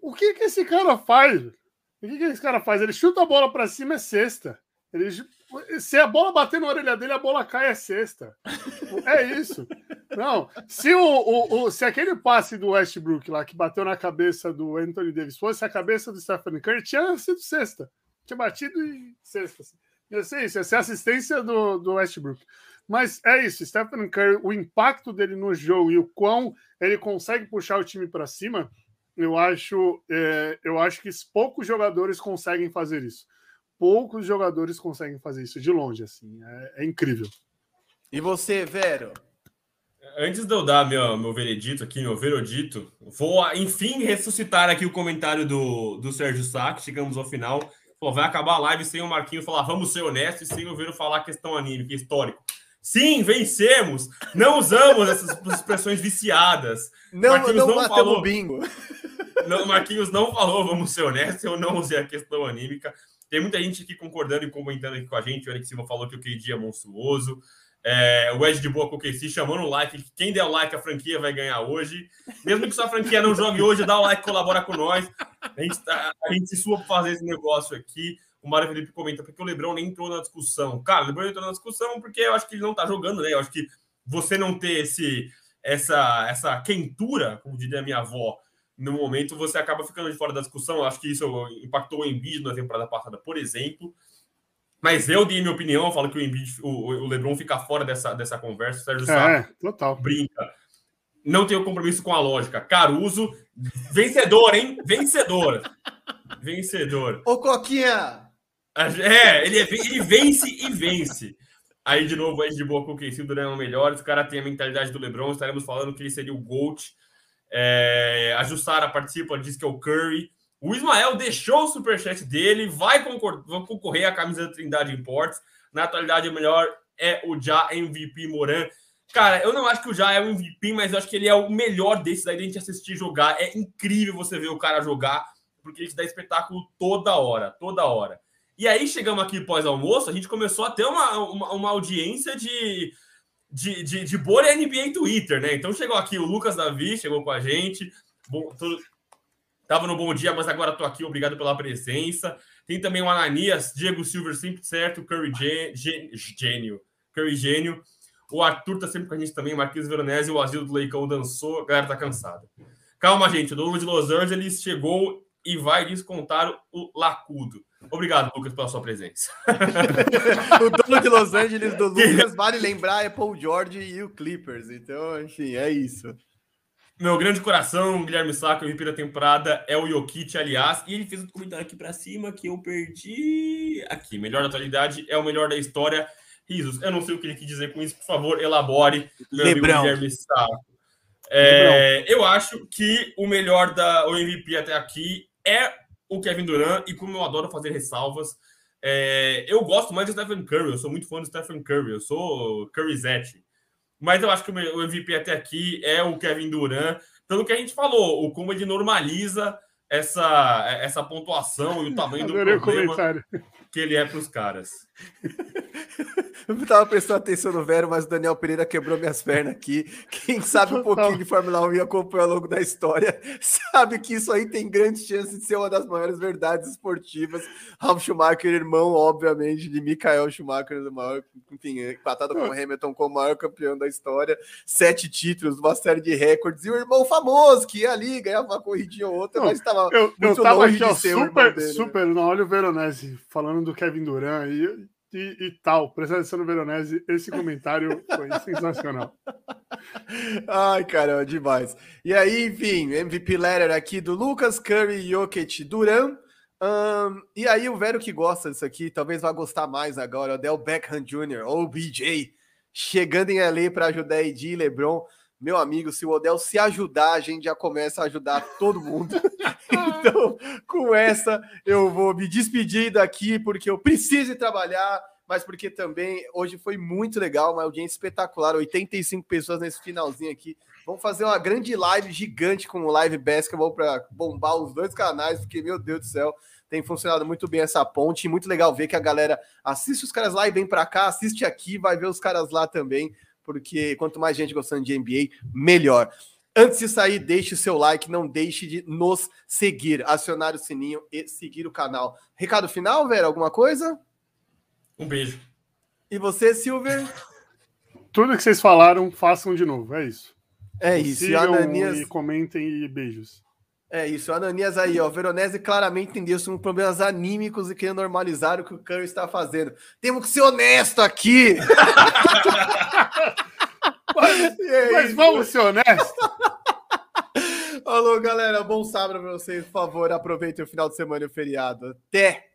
O que que esse cara faz? O que que esse cara faz? Ele chuta a bola para cima, é sexta. Ele, se a bola bater na orelha dele, a bola cai, é sexta. É isso. Não, se, o, o, o, se aquele passe do Westbrook lá, que bateu na cabeça do Anthony Davis, fosse a cabeça do Stephen Curry, tinha sido sexta. Tinha batido em sexta. Assim. Ia ser isso, ia ser assistência do, do Westbrook. Mas é isso, Stephen Curry, o impacto dele no jogo e o quão ele consegue puxar o time para cima eu acho, é, eu acho que poucos jogadores conseguem fazer isso. Poucos jogadores conseguem fazer isso de longe, assim. É, é incrível. E você, Vero? Antes de eu dar meu, meu veredito aqui, meu veredito, vou enfim ressuscitar aqui o comentário do, do Sérgio Sá, chegamos ao final. Pô, vai acabar a live sem o Marquinho falar vamos ser honestos e sem o Vero falar questão anímica, histórico. Sim, vencemos! Não usamos essas expressões viciadas. Não, Marquinhos não, não falou bingo. Não, Marquinhos não falou, vamos ser honestos, eu não usei a questão anímica. Tem muita gente aqui concordando e comentando aqui com a gente. O Eric Silva falou que o KD é monstruoso. É, o Ed de Boa com o KC chamando o like. Quem der o like, a franquia vai ganhar hoje. Mesmo que sua franquia não jogue hoje, dá o like, colabora com nós. A gente, tá, a gente se sua para fazer esse negócio aqui. O Mário Felipe comenta porque o Lebron nem entrou na discussão. Cara, o Lebron entrou na discussão porque eu acho que ele não tá jogando, né? Eu acho que você não ter esse, essa, essa quentura, como diria minha avó, no momento, você acaba ficando de fora da discussão. Eu acho que isso impactou o Embiid na temporada passada, por exemplo. Mas eu dei minha opinião, eu falo que o, Embiid, o, o LeBron fica fora dessa, dessa conversa. O Sérgio é, Sá total. brinca. Não tenho compromisso com a lógica. Caruso, vencedor, hein? Vencedor. Vencedor. Ô, Coquinha! É, ele, é, ele vence e vence. Aí, de novo, aí de boa com o é o melhor. Os caras têm a mentalidade do LeBron. Estaremos falando que ele seria o GOAT. É, a Jussara participa, diz que é o Curry. O Ismael deixou o superchat dele, vai concorrer à camisa da Trindade Imports. Na atualidade, o melhor é o já MVP Moran. Cara, eu não acho que o já é o MVP, mas eu acho que ele é o melhor desses aí de a gente assistir jogar. É incrível você ver o cara jogar, porque ele te dá espetáculo toda hora, toda hora. E aí chegamos aqui pós-almoço, a gente começou a ter uma, uma, uma audiência de, de, de, de bolha NBA Twitter, né? Então chegou aqui o Lucas Davi, chegou com a gente. Bom, tô, tava no bom dia, mas agora tô aqui, obrigado pela presença. Tem também o Ananias, Diego Silver, sempre certo, Curry Gênio, Curry Gênio. O Arthur tá sempre com a gente também, Marquinhos Veronese, o Asilo do Leicão dançou, a galera tá cansada. Calma, gente, o dono de Los Angeles chegou e vai descontar o Lacudo. Obrigado, Lucas, pela sua presença. o dono de Los Angeles do Lucas, vale lembrar, é Paul George e o Clippers. Então, enfim, é isso. Meu grande coração, Guilherme Saco, o MVP da temporada é o Jokic, aliás. E ele fez um comentário aqui para cima que eu perdi. Aqui, melhor da atualidade é o melhor da história. Risos, eu não sei o que ele quis dizer com isso, por favor, elabore. Meu Lebrão. Guilherme Saco. É, eu acho que o melhor da o MVP até aqui é o Kevin Durant, e como eu adoro fazer ressalvas, é, eu gosto mais do Stephen Curry, eu sou muito fã do Stephen Curry, eu sou Curryzete. Mas eu acho que o MVP até aqui é o Kevin Durant, pelo que a gente falou, o como ele normaliza essa, essa pontuação e o tamanho do problema que ele é para os caras. Eu tava prestando atenção no Vero, mas o Daniel Pereira quebrou minhas pernas aqui. Quem sabe um pouquinho de Fórmula 1 e acompanha ao longo da história, sabe que isso aí tem grandes chances de ser uma das maiores verdades esportivas. Ralf Schumacher, irmão, obviamente, de Michael Schumacher, o maior, enfim, empatado com Hamilton como o maior campeão da história, sete títulos, uma série de recordes, e o irmão famoso que ia ali, ganhava uma corridinha ou outra, mas estava eu, eu tava aqui, ó, super, dele, super, né? olha o Veronese falando do Kevin Durant e e, e tal. Presta atenção no Veronese. Esse comentário foi sensacional. Ai, caramba, demais. E aí, enfim, MVP letter aqui do Lucas Curry, Jokic, Duran. Um, e aí, o Vero que gosta disso aqui, talvez vá gostar mais agora, o Del Beckham Jr., ou BJ, chegando em LA para ajudar Edi e LeBron. Meu amigo, se o Odell se ajudar, a gente já começa a ajudar todo mundo. então, com essa, eu vou me despedir daqui, porque eu preciso trabalhar, mas porque também hoje foi muito legal, uma audiência espetacular, 85 pessoas nesse finalzinho aqui. Vamos fazer uma grande live gigante com o Live Basketball para bombar os dois canais, porque, meu Deus do céu, tem funcionado muito bem essa ponte. Muito legal ver que a galera assiste os caras lá e vem para cá, assiste aqui, vai ver os caras lá também porque quanto mais gente gostando de NBA, melhor. Antes de sair, deixe seu like, não deixe de nos seguir, acionar o sininho e seguir o canal. Recado final, Vera? Alguma coisa? Um beijo. E você, Silver? Tudo que vocês falaram, façam de novo, é isso. É isso. Sigam e, Ananias... e comentem e beijos. É isso, Ananias aí, ó. Veronese claramente entendeu sobre problemas anímicos e querendo normalizar o que o Curry está fazendo. Temos que ser honesto aqui! mas, mas vamos ser honestos. Falou, galera. Bom sábado pra vocês. Por favor, aproveitem o final de semana e o feriado. Até!